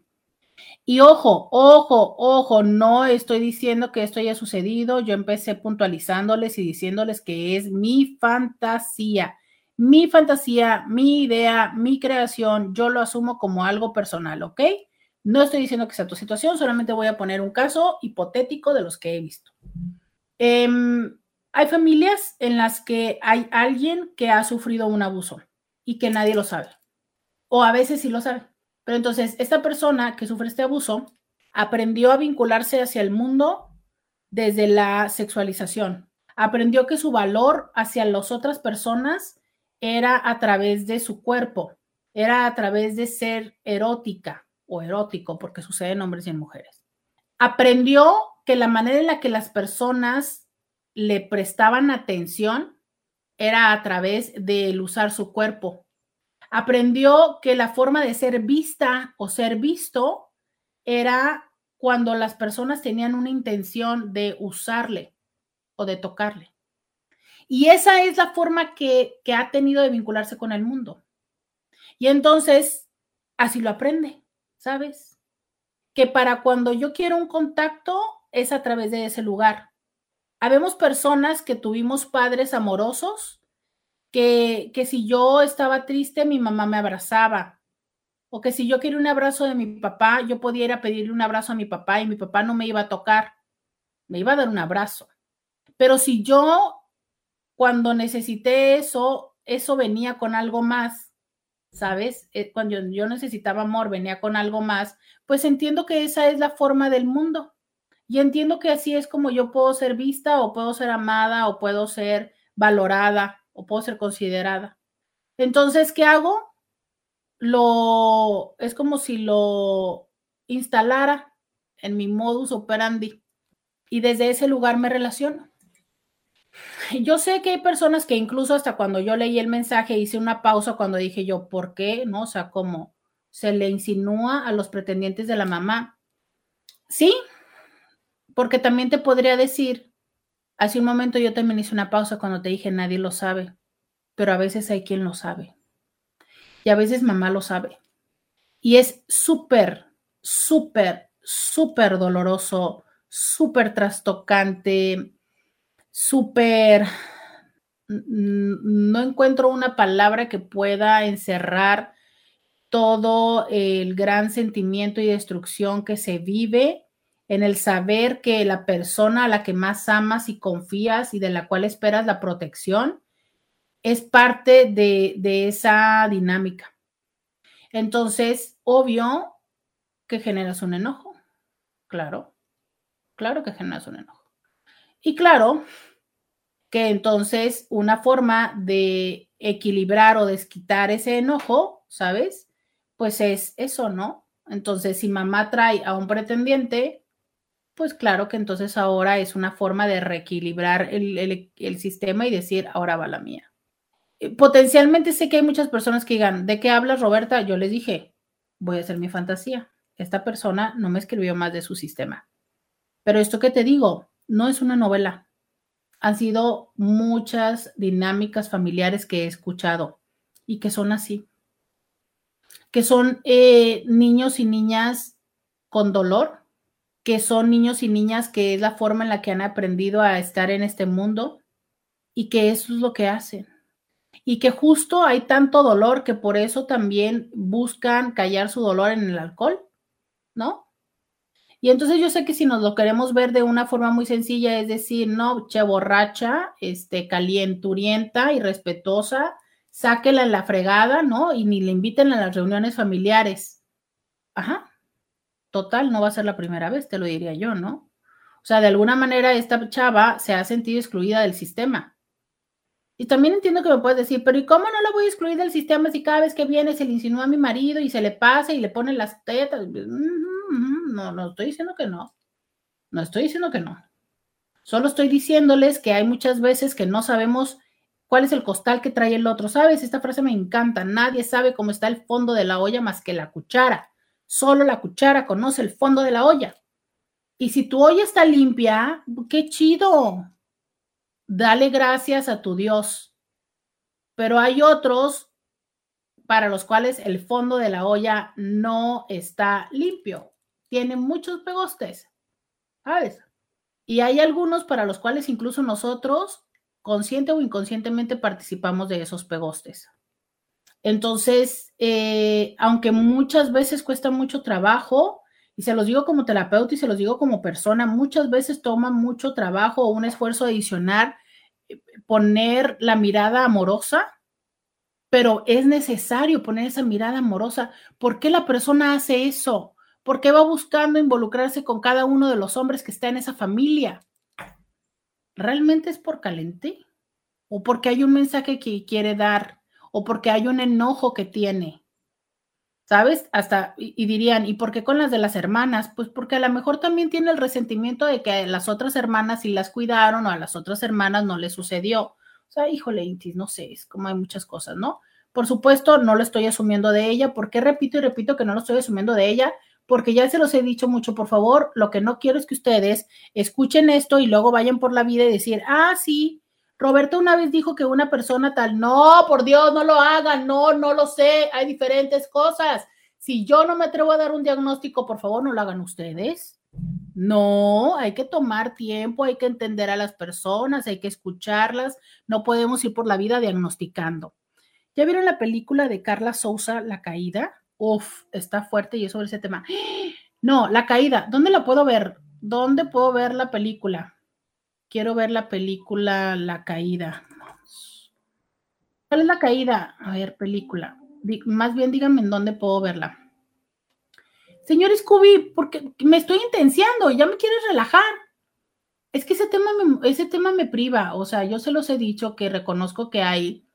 Y ojo, ojo, ojo, no estoy diciendo que esto haya sucedido, yo empecé puntualizándoles y diciéndoles que es mi fantasía, mi fantasía, mi idea, mi creación, yo lo asumo como algo personal, ¿ok? No estoy diciendo que sea tu situación, solamente voy a poner un caso hipotético de los que he visto. Em, hay familias en las que hay alguien que ha sufrido un abuso y que nadie lo sabe. O a veces sí lo sabe. Pero entonces, esta persona que sufre este abuso aprendió a vincularse hacia el mundo desde la sexualización. Aprendió que su valor hacia las otras personas era a través de su cuerpo, era a través de ser erótica, o erótico, porque sucede en hombres y en mujeres. Aprendió que la manera en la que las personas le prestaban atención era a través del usar su cuerpo. Aprendió que la forma de ser vista o ser visto era cuando las personas tenían una intención de usarle o de tocarle. Y esa es la forma que, que ha tenido de vincularse con el mundo. Y entonces, así lo aprende. ¿sabes? Que para cuando yo quiero un contacto es a través de ese lugar. Habemos personas que tuvimos padres amorosos, que, que si yo estaba triste, mi mamá me abrazaba, O que si yo quiero un abrazo de mi papá, yo podía ir a pedirle un abrazo a mi papá y mi papá no me iba a tocar, me iba a dar un abrazo. Pero si yo, cuando necesité eso, eso venía con algo más, ¿sabes? Eh, cuando yo necesitaba amor, venía con algo más, pues entiendo que esa es la forma del mundo. Y entiendo que así es como yo puedo ser vista o puedo ser amada o puedo ser valorada o puedo ser considerada. Entonces, ¿qué hago? Lo es como si lo instalara en mi modus operandi y desde ese lugar me relaciono. Yo sé que hay personas que incluso hasta cuando yo leí el mensaje hice una pausa cuando dije yo, ¿por qué? ¿No? O sea, como se le insinúa a los pretendientes de la mamá. Sí, porque también te podría decir, hace un momento yo también hice una pausa cuando te dije nadie lo sabe, pero a veces hay quien lo sabe. Y a veces mamá lo sabe. Y es súper, súper, súper doloroso, súper trastocante, súper... No encuentro una palabra que pueda encerrar todo el gran sentimiento y destrucción que se vive en el saber que la persona a la que más amas y confías y de la cual esperas la protección es parte de, de esa dinámica. Entonces, obvio que generas un enojo. Claro, claro que generas un enojo. Y claro que entonces una forma de equilibrar o desquitar ese enojo, ¿sabes? Pues es eso, ¿no? Entonces, si mamá trae a un pretendiente, pues claro que entonces ahora es una forma de reequilibrar el, sistema y decir, ahora va la mía. Eh, potencialmente sé que hay muchas personas que digan, ¿de qué hablas, Roberta? Yo les dije, voy a hacer mi fantasía. Esta persona no me escribió más de su sistema. Pero esto que te digo, no es una novela. Han sido muchas dinámicas familiares que he escuchado y que son así. Que son eh, niños y niñas con dolor, que son niños y niñas que es la forma en la que han aprendido a estar en este mundo y que eso es lo que hacen. Y que justo hay tanto dolor que por eso también buscan callar su dolor en el alcohol, ¿no? Y entonces yo sé que si nos lo queremos ver de una forma muy sencilla, es decir, no, che borracha, este, calienturienta, irrespetuosa, sáquela en la fregada, ¿no? Y ni le inviten a las reuniones familiares. Ajá, total, no va a ser la primera vez, te lo diría yo, ¿no? O sea, de alguna manera esta chava se ha sentido excluida del sistema. Y también entiendo que me puedes decir, pero ¿y cómo no la voy a excluir del sistema si cada vez que viene se le insinúa a mi marido y se le pasa y le pone las tetas? No, no estoy diciendo que no. No estoy diciendo que no. Solo estoy diciéndoles que hay muchas veces que no sabemos cuál es el costal que trae el otro. ¿Sabes? Esta frase me encanta. Nadie sabe cómo está el fondo de la olla más que la cuchara. Solo la cuchara conoce el fondo de la olla. Y si tu olla está limpia, qué chido. Dale gracias a tu Dios. Pero hay otros para los cuales el fondo de la olla no está limpio. Tiene muchos pegostes. ¿Sabes? Y hay algunos para los cuales incluso nosotros, consciente o inconscientemente, participamos de esos pegostes. Entonces, eh, aunque muchas veces cuesta mucho trabajo, y se los digo como terapeuta y se los digo como persona, muchas veces toma mucho trabajo o un esfuerzo adicional eh, poner la mirada amorosa, pero es necesario poner esa mirada amorosa. ¿Por qué la persona hace eso? ¿Por qué va buscando involucrarse con cada uno de los hombres que está en esa familia? ¿Realmente es por calente? ¿O porque hay un mensaje que quiere dar? O porque hay un enojo que tiene. ¿Sabes? Hasta, y, dirían, ¿y por qué con las de las hermanas? Pues porque a lo mejor también tiene el resentimiento de que a las otras hermanas sí las cuidaron o a las otras hermanas no les sucedió. O sea, híjole, Intis, no sé, es como hay muchas cosas, ¿no? Por supuesto, no lo estoy asumiendo de ella. ¿Por qué repito y repito que no lo estoy asumiendo de ella? Porque ya se los he dicho mucho, por favor, lo que no quiero es que ustedes escuchen esto y luego vayan por la vida y decir, ah, sí, Roberto una vez dijo que una persona tal, no, por Dios, no lo hagan, no, no lo sé, hay diferentes cosas. Si yo no me atrevo a dar un diagnóstico, por favor, no lo hagan ustedes. No, hay que tomar tiempo, hay que entender a las personas, hay que escucharlas, no podemos ir por la vida diagnosticando. ¿Ya vieron la película de Carla Souza, La Caída? Uf, está fuerte y es sobre ese tema. No, la caída. ¿Dónde la puedo ver? ¿Dónde puedo ver la película? Quiero ver la película La Caída. ¿Cuál es la caída? A ver, película. más bien díganme en dónde puedo verla. Señor Scooby, porque me estoy intenciando, ya me quieres relajar. Es que ese tema me, ese tema me priva. O sea, yo se los he dicho que reconozco que hay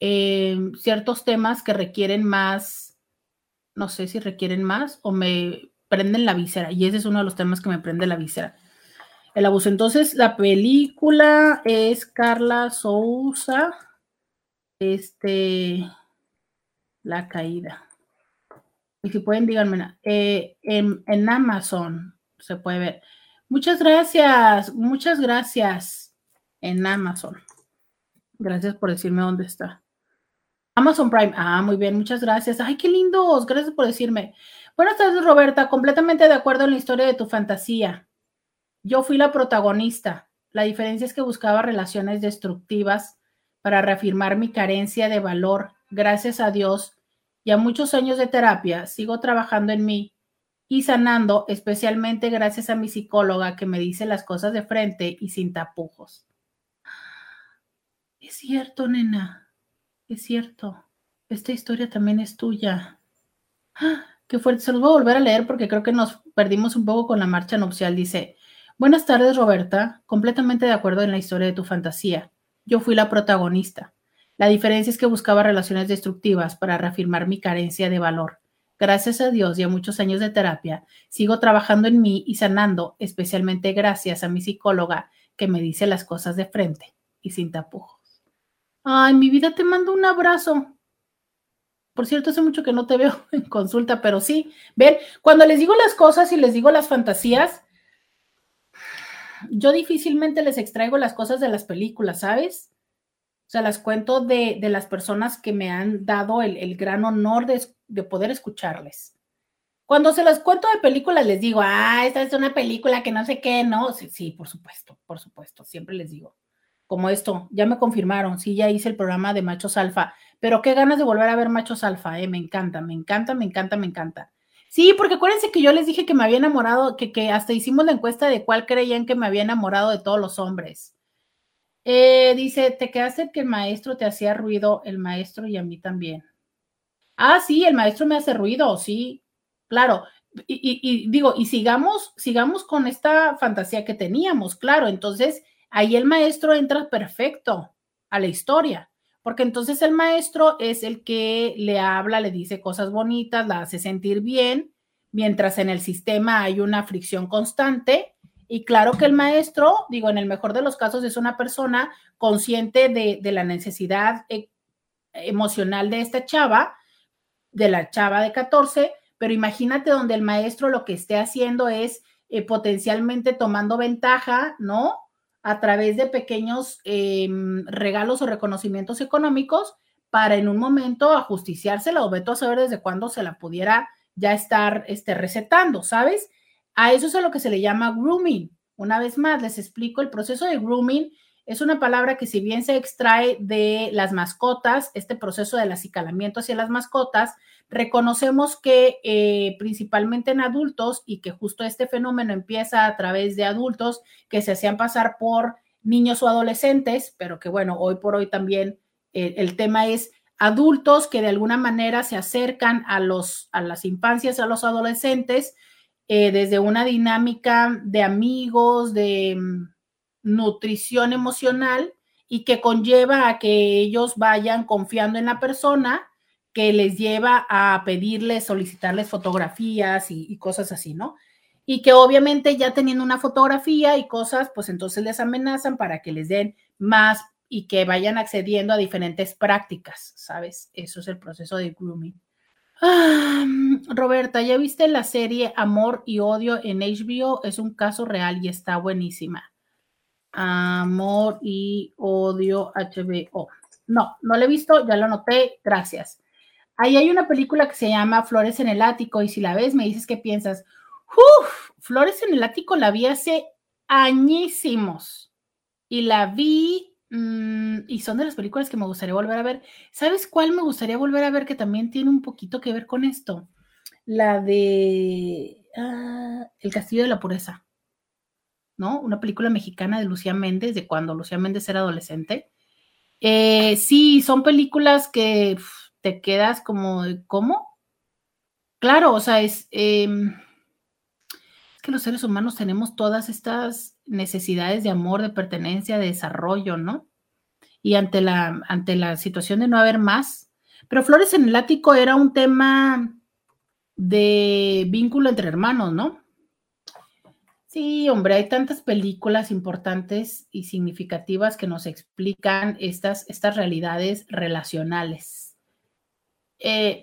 eh, ciertos temas que requieren más, no sé si requieren más o me prenden la víscera. Y ese es uno de los temas que me prende la víscera. El abuso. Entonces, la película es Carla Sousa. Este. La caída. Y si pueden, díganme. Eh, en, en Amazon se puede ver. Muchas gracias. Muchas gracias. En Amazon. Gracias por decirme dónde está. Amazon Prime. Ah, muy bien, muchas gracias. Ay, qué lindos. Gracias por decirme. Buenas tardes, Roberta. Completamente de acuerdo en la historia de tu fantasía. Yo fui la protagonista. La diferencia es que buscaba relaciones destructivas para reafirmar mi carencia de valor. Gracias a Dios y a muchos años de terapia, sigo trabajando en mí y sanando, especialmente gracias a mi psicóloga que me dice las cosas de frente y sin tapujos. Es cierto, nena. Es cierto. Esta historia también es tuya. ¡Ah! Qué fuerte. Se los voy a volver a leer porque creo que nos perdimos un poco con la marcha nupcial. Dice, buenas tardes Roberta, completamente de acuerdo en la historia de tu fantasía. Yo fui la protagonista. La diferencia es que buscaba relaciones destructivas para reafirmar mi carencia de valor. Gracias a Dios y a muchos años de terapia, sigo trabajando en mí y sanando, especialmente gracias a mi psicóloga que me dice las cosas de frente y sin tapujos. Ay, mi vida, te mando un abrazo. Por cierto, hace mucho que no te veo en consulta, pero sí, ven, cuando les digo las cosas y les digo las fantasías, yo difícilmente les extraigo las cosas de las películas, ¿sabes? O sea, las cuento de, las personas que me han dado el, gran honor de, de, poder escucharles. Cuando se las cuento de películas, les digo, ah, esta es una película que no sé qué, no, sí, sí, por supuesto, por supuesto, siempre les digo. Como esto, ya me confirmaron, sí, ya hice el programa de Machos Alfa pero qué ganas de volver a ver machos alfa, ¿eh? Me encanta, me encanta, me encanta, me encanta. Sí, porque acuérdense que yo les dije que me había enamorado, que, que hasta hicimos la encuesta de cuál creían que me había enamorado de todos los hombres. Eh, dice, te quedaste que el maestro te hacía ruido, el maestro y a mí también. Ah, sí, el maestro me hace ruido, sí, claro. Y, y, digo, y sigamos, sigamos con esta fantasía que teníamos, claro. Entonces, ahí el maestro entra perfecto a la historia porque entonces el maestro es el que le habla, le dice cosas bonitas, la hace sentir bien, mientras en el sistema hay una fricción constante. Y claro que el maestro, digo, en el mejor de los casos es una persona consciente de, la necesidad e, emocional de esta chava, de la chava de 14, pero imagínate donde el maestro lo que esté haciendo es eh, potencialmente tomando ventaja, ¿no? A través de pequeños em, regalos o reconocimientos económicos para en un momento ajusticiársela o veto a saber desde cuándo se la pudiera ya estar este, recetando, ¿sabes? A eso es a lo que se le llama grooming. Una vez más, les explico, el proceso de grooming es una palabra que si bien se extrae de las mascotas, este proceso del acicalamiento hacia las mascotas, reconocemos que eh, principalmente en adultos y que justo este fenómeno empieza a través de adultos que se hacían pasar por niños o adolescentes, pero que bueno, hoy por hoy también eh, el tema es adultos que de alguna manera se acercan a, los, a las infancias, a los adolescentes, eh, desde una dinámica de amigos, de mm, nutrición emocional y que conlleva a que ellos vayan confiando en la persona que les lleva a pedirles, solicitarles fotografías y, cosas así, ¿no? Y que obviamente ya teniendo una fotografía y cosas, pues entonces les amenazan para que les den más y que vayan accediendo a diferentes prácticas, ¿sabes? Eso es el proceso de grooming. Ah, Roberta, ¿ya viste la serie Amor y Odio en HBO? Es un caso real y está buenísima. Amor y Odio HBO. No, no lo he visto, ya lo noté, gracias. Ahí hay una película que se llama Flores en el Ático y si la ves me dices qué piensas. Flores en el Ático la vi hace añísimos y la vi mm, y son de las películas que me gustaría volver a ver. ¿Sabes cuál me gustaría volver a ver que también tiene un poquito que ver con esto? La de ah, El Castillo de la Pureza, ¿no? Una película mexicana de Lucía Méndez, de cuando Lucía Méndez era adolescente. Eh, sí, son películas que te quedas como, ¿cómo? Claro, o sea, es, em, es que los seres humanos tenemos todas estas necesidades de amor, de pertenencia, de desarrollo, ¿no? Y ante la, ante la situación de no haber más. Pero Flores en el Ático era un tema de vínculo entre hermanos, ¿no? Sí, hombre, hay tantas películas importantes y significativas que nos explican estas, estas realidades relacionales. Eh,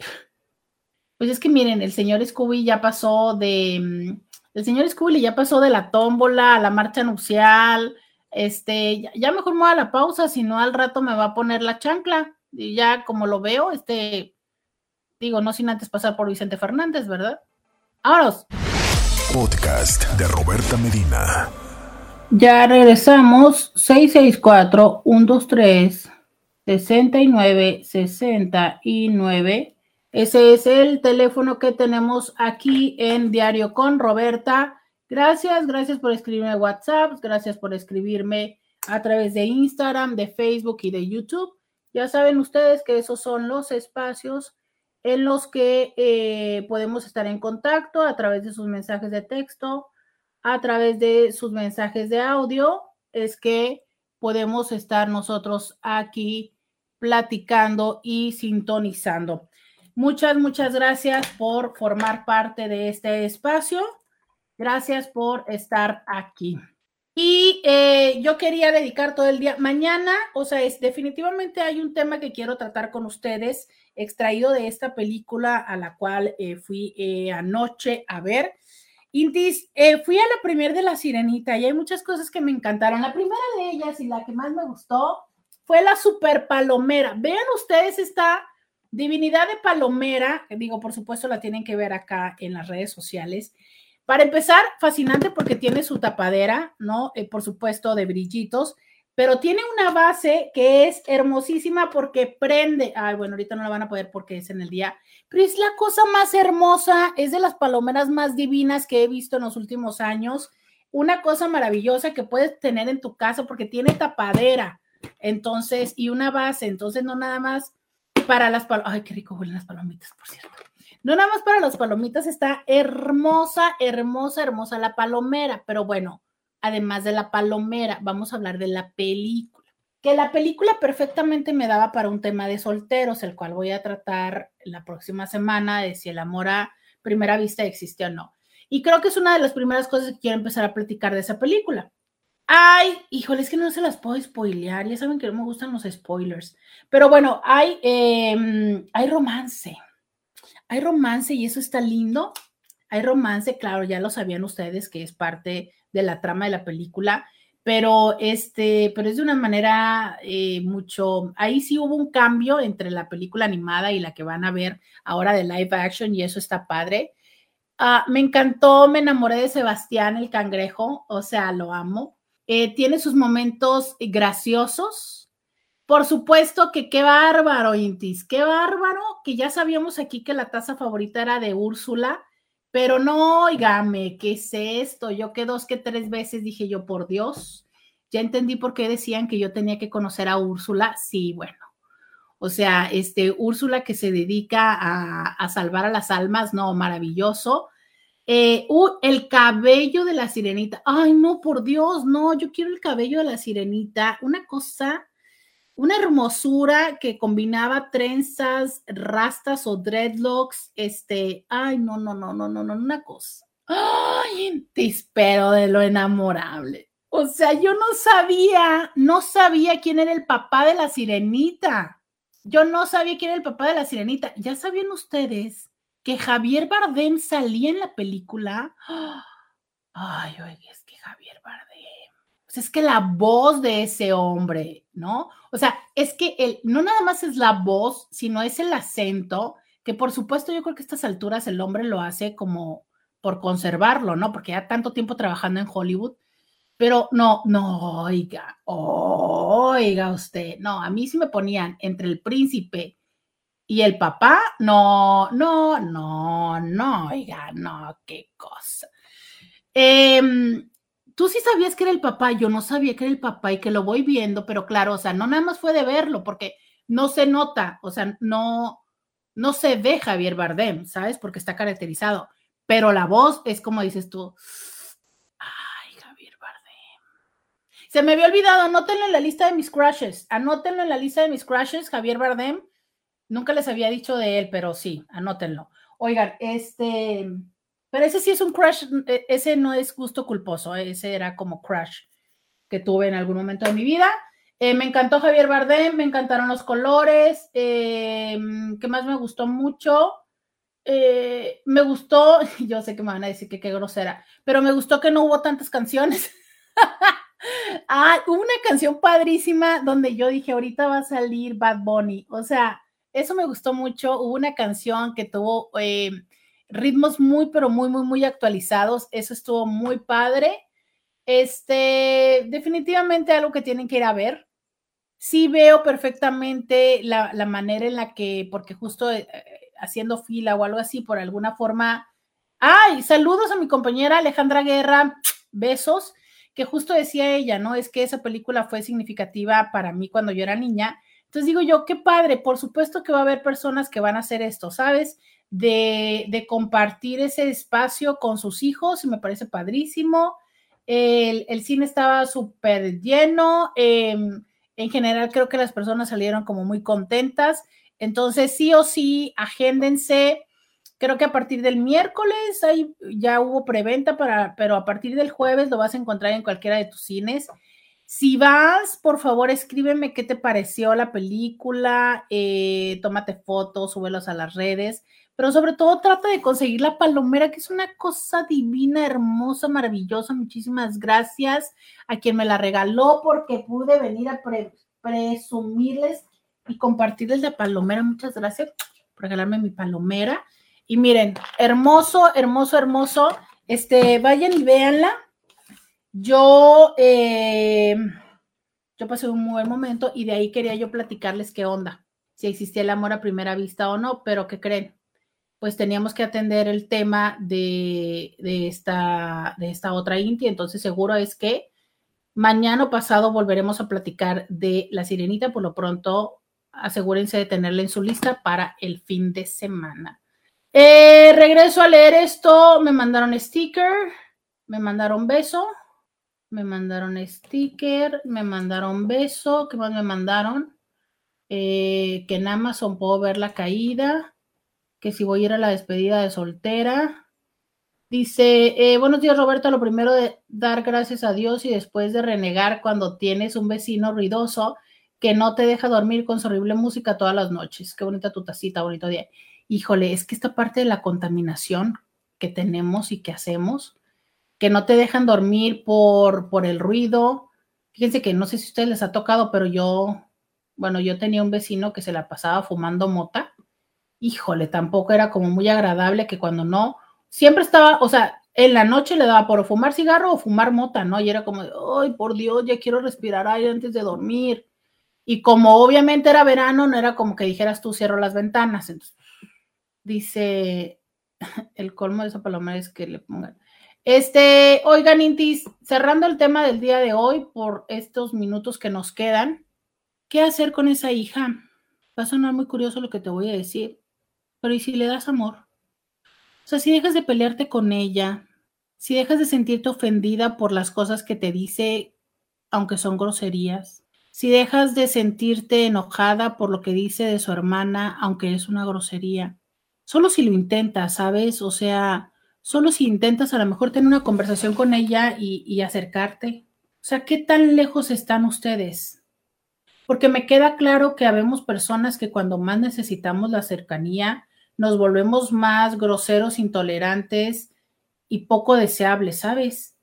pues es que miren, el señor Scooby ya pasó de, mm, el señor Scooby ya pasó de la tómbola a la marcha nupcial, este, ya, mejor me voy a la pausa, si no al rato me va a poner la chancla, y ya como lo veo, este, digo, no sin antes pasar por Vicente Fernández, ¿verdad? ¡Vámonos! Podcast de Roberta Medina. Ya regresamos, 664-123-6969. Ese es el teléfono que tenemos aquí en Diario con Roberta. Gracias, gracias por escribirme WhatsApp, gracias por escribirme a través de Instagram, de Facebook y de YouTube. Ya saben ustedes que esos son los espacios en los que eh, podemos estar en contacto a través de sus mensajes de texto, a través de sus mensajes de audio, es que podemos estar nosotros aquí platicando y sintonizando. Muchas, muchas gracias por formar parte de este espacio. Gracias por estar aquí. Y eh, yo quería dedicar todo el día. Mañana, o sea, es, definitivamente hay un tema que quiero tratar con ustedes, extraído de esta película a la cual eh, fui eh, anoche a ver. Intis, fui a la primera de La Sirenita y hay muchas cosas que me encantaron. La primera de ellas y la que más me gustó fue la Super Palomera. Vean ustedes esta Divinidad de Palomera, digo, por supuesto la tienen que ver acá en las redes sociales. Para empezar, fascinante porque tiene su tapadera, ¿no? Eh, por supuesto, de brillitos, pero tiene una base que es hermosísima porque prende. Ay, bueno, ahorita no la van a poder porque es en el día, pero es la cosa más hermosa, es de las palomeras más divinas que he visto en los últimos años. Una cosa maravillosa que puedes tener en tu casa porque tiene tapadera, entonces, y una base, entonces no nada más para las palomitas. Ay, qué rico huelen las palomitas, por cierto. No nada más para las palomitas, está hermosa, hermosa, hermosa la palomera. Pero bueno, además de la palomera, vamos a hablar de la película. Que la película perfectamente me daba para un tema de solteros, el cual voy a tratar la próxima semana de si el amor a primera vista existe o no. Y creo que es una de las primeras cosas que quiero empezar a platicar de esa película. Ay, híjole, es que no se las puedo spoilear. Ya saben que no me gustan los spoilers. Pero bueno, hay, em, hay romance. Hay romance y eso está lindo. Hay romance, claro, ya lo sabían ustedes que es parte de la trama de la película, pero este, pero es de una manera eh, mucho. Ahí sí hubo un cambio entre la película animada y la que van a ver ahora de live action y eso está padre. Ah, me encantó, me enamoré de Sebastián el cangrejo, o sea, lo amo. Eh, tiene sus momentos graciosos. Por supuesto que qué bárbaro, Intis, qué bárbaro, que ya sabíamos aquí que la taza favorita era de Úrsula, pero no, oígame, ¿qué es esto? Yo que dos, que tres veces dije yo, por Dios, ya entendí por qué decían que yo tenía que conocer a Úrsula. Sí, bueno, o sea, este, Úrsula que se dedica a, a salvar a las almas, no, maravilloso. Eh, el cabello de la sirenita. Ay, no, por Dios, no, yo quiero el cabello de la sirenita. Una cosa, una hermosura que combinaba trenzas, rastas o dreadlocks. Este, ay, no, no, no, no, no, no, una cosa. Ay, te espero de lo enamorable. O sea, yo no sabía, no sabía quién era el papá de la sirenita. Yo no sabía quién era el papá de la sirenita. Ya sabían ustedes que Javier Bardem salía en la película. Ay, oye, es que Javier Bardem. Es que la voz de ese hombre, ¿no? O sea, es que él no nada más es la voz, sino es el acento, que por supuesto yo creo que a estas alturas el hombre lo hace como por conservarlo, ¿no? Porque ya tanto tiempo trabajando en Hollywood, Pero no, no, oiga, oiga usted, no, a mí sí me ponían entre el príncipe y el papá, no, no, no, no, oiga, no, qué cosa. Em, tú sí sabías que era el papá, yo no sabía que era el papá y que lo voy viendo, pero claro, o sea, no nada más fue de verlo, porque no se nota, o sea, no, no se ve Javier Bardem, ¿sabes? Porque está caracterizado, pero la voz es como dices tú, ay, Javier Bardem. Se me había olvidado, anótenlo en la lista de mis crushes, anótenlo en la lista de mis crushes, Javier Bardem. Nunca les había dicho de él, pero sí, anótenlo. Oigan, este, pero ese sí es un crush, e, ese no es gusto culposo, ese era como crush que tuve en algún momento de mi vida. Eh, me encantó Javier Bardem, me encantaron los colores. Eh, ¿Qué más me gustó mucho? Eh, me gustó, yo sé que me van a decir que qué grosera, pero me gustó que no hubo tantas canciones. ah, hubo una canción padrísima donde yo dije, ahorita va a salir Bad Bunny. O sea, eso me gustó mucho. Hubo una canción que tuvo ritmos muy, pero muy, muy, muy actualizados. Eso estuvo muy padre. Este, definitivamente algo que tienen que ir a ver. Sí veo perfectamente la, manera en la que, porque justo eh, haciendo fila o algo así, por alguna forma. ¡Ay! Saludos a mi compañera Alejandra Guerra, besos, que justo decía ella, ¿no? Es que esa película fue significativa para mí cuando yo era niña. Entonces digo yo, qué padre, por supuesto que va a haber personas que van a hacer esto, ¿sabes? De, compartir ese espacio con sus hijos y me parece padrísimo. El, cine estaba súper lleno. Em, en general creo que las personas salieron como muy contentas. Entonces, sí o sí, agéndense. Creo que a partir del miércoles ahí ya hubo preventa, para, pero a partir del jueves lo vas a encontrar en cualquiera de tus cines. Si vas, por favor, escríbeme qué te pareció la película, eh, tómate fotos, súbelos a las redes pero sobre todo trata de conseguir la palomera, que es una cosa divina, hermosa, maravillosa. Muchísimas gracias a quien me la regaló porque pude venir a presumirles y compartirles la palomera. Muchas gracias por regalarme mi palomera. Y miren, hermoso, hermoso, hermoso. Este, vayan y véanla. Yo, eh, yo pasé un muy buen momento y de ahí quería yo platicarles qué onda, si existía el amor a primera vista o no, pero ¿qué creen? pues teníamos que atender el tema de, esta, de esta otra Inti. Entonces, seguro es que mañana o pasado volveremos a platicar de la sirenita. Por lo pronto, asegúrense de tenerla en su lista para el fin de semana. Eh, regreso a leer esto. Me mandaron sticker, me mandaron beso, me mandaron sticker, me mandaron beso. ¿Qué más me mandaron? Eh, que en Amazon puedo ver la caída que si voy a ir a la despedida de soltera. Dice, eh, buenos días Roberto, lo primero de dar gracias a Dios y después de renegar cuando tienes un vecino ruidoso que no te deja dormir con su horrible música todas las noches. Qué bonita tu tacita, bonito día. Híjole, es que esta parte de la contaminación que tenemos y que hacemos, que no te dejan dormir por, por el ruido. Fíjense que no sé si ustedes les ha tocado, pero yo, bueno, yo tenía un vecino que se la pasaba fumando mota híjole, tampoco era como muy agradable que cuando no, siempre estaba, o sea, en la noche le daba por fumar cigarro o fumar mota, ¿no? Y era como, ay, por Dios, ya quiero respirar aire antes de dormir. Y como obviamente era verano, no era como que dijeras tú cierro las ventanas. Entonces, dice, el colmo de esa paloma es que le pongan. Este, oigan, Intis, cerrando el tema del día de hoy por estos minutos que nos quedan, ¿qué hacer con esa hija? Va a sonar muy curioso lo que te voy a decir, pero ¿y si le das amor? O sea, si dejas de pelearte con ella, si dejas de sentirte ofendida por las cosas que te dice, aunque son groserías, si dejas de sentirte enojada por lo que dice de su hermana, aunque es una grosería, solo si lo intentas, ¿sabes? O sea, solo si intentas a lo mejor tener una conversación con ella y, y acercarte. O sea, ¿qué tan lejos están ustedes? Porque me queda claro que habemos personas que cuando más necesitamos la cercanía, nos volvemos más groseros, intolerantes y poco deseables, ¿sabes?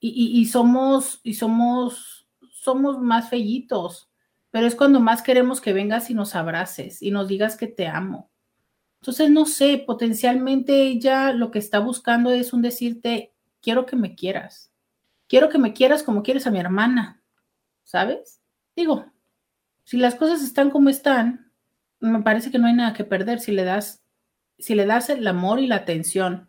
Y, somos, y somos, somos más fellitos, pero es cuando más queremos que vengas y nos abraces y nos digas que te amo. Entonces, no sé, potencialmente ella lo que está buscando es un decirte, quiero que me quieras. quiero que me quieras como quieres a mi hermana, ¿sabes? Digo, si las cosas están como están, me parece que no hay nada que perder si le das, si le das el amor y la atención.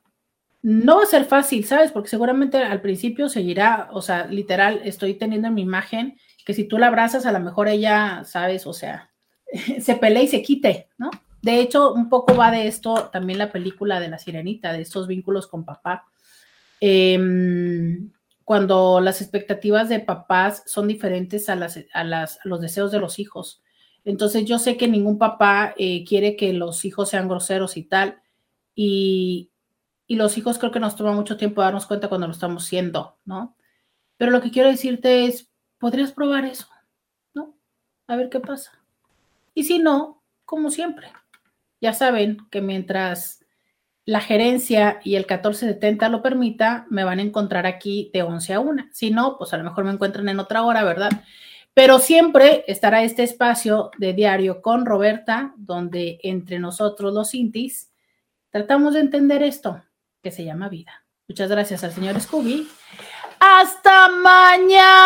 No va a ser fácil, ¿sabes? Porque seguramente al principio seguirá, o sea, literal, estoy teniendo en mi imagen que si tú la abrazas, a lo mejor ella, ¿sabes? O sea, se pelea y se quite, ¿no? De hecho, un poco va de esto también la película de la sirenita, de estos vínculos con papá. Em, cuando las expectativas de papás son diferentes a, las, a, las, los deseos de los hijos. Entonces yo sé que ningún papá eh, quiere que los hijos sean groseros y tal. Y, y, los hijos creo que nos toma mucho tiempo darnos cuenta cuando lo estamos siendo, ¿no? Pero lo que quiero decirte es, podrías probar eso, ¿no? A ver qué pasa. Y si no, como siempre, ya saben que mientras la gerencia y el 1470 lo permita, me van a encontrar aquí de 11 a 1. Si no, pues a lo mejor me encuentran en otra hora, ¿verdad? Pero siempre estará este espacio de diario con Roberta, donde entre nosotros los intis tratamos de entender esto que se llama vida. Muchas gracias al señor Scooby. Hasta mañana.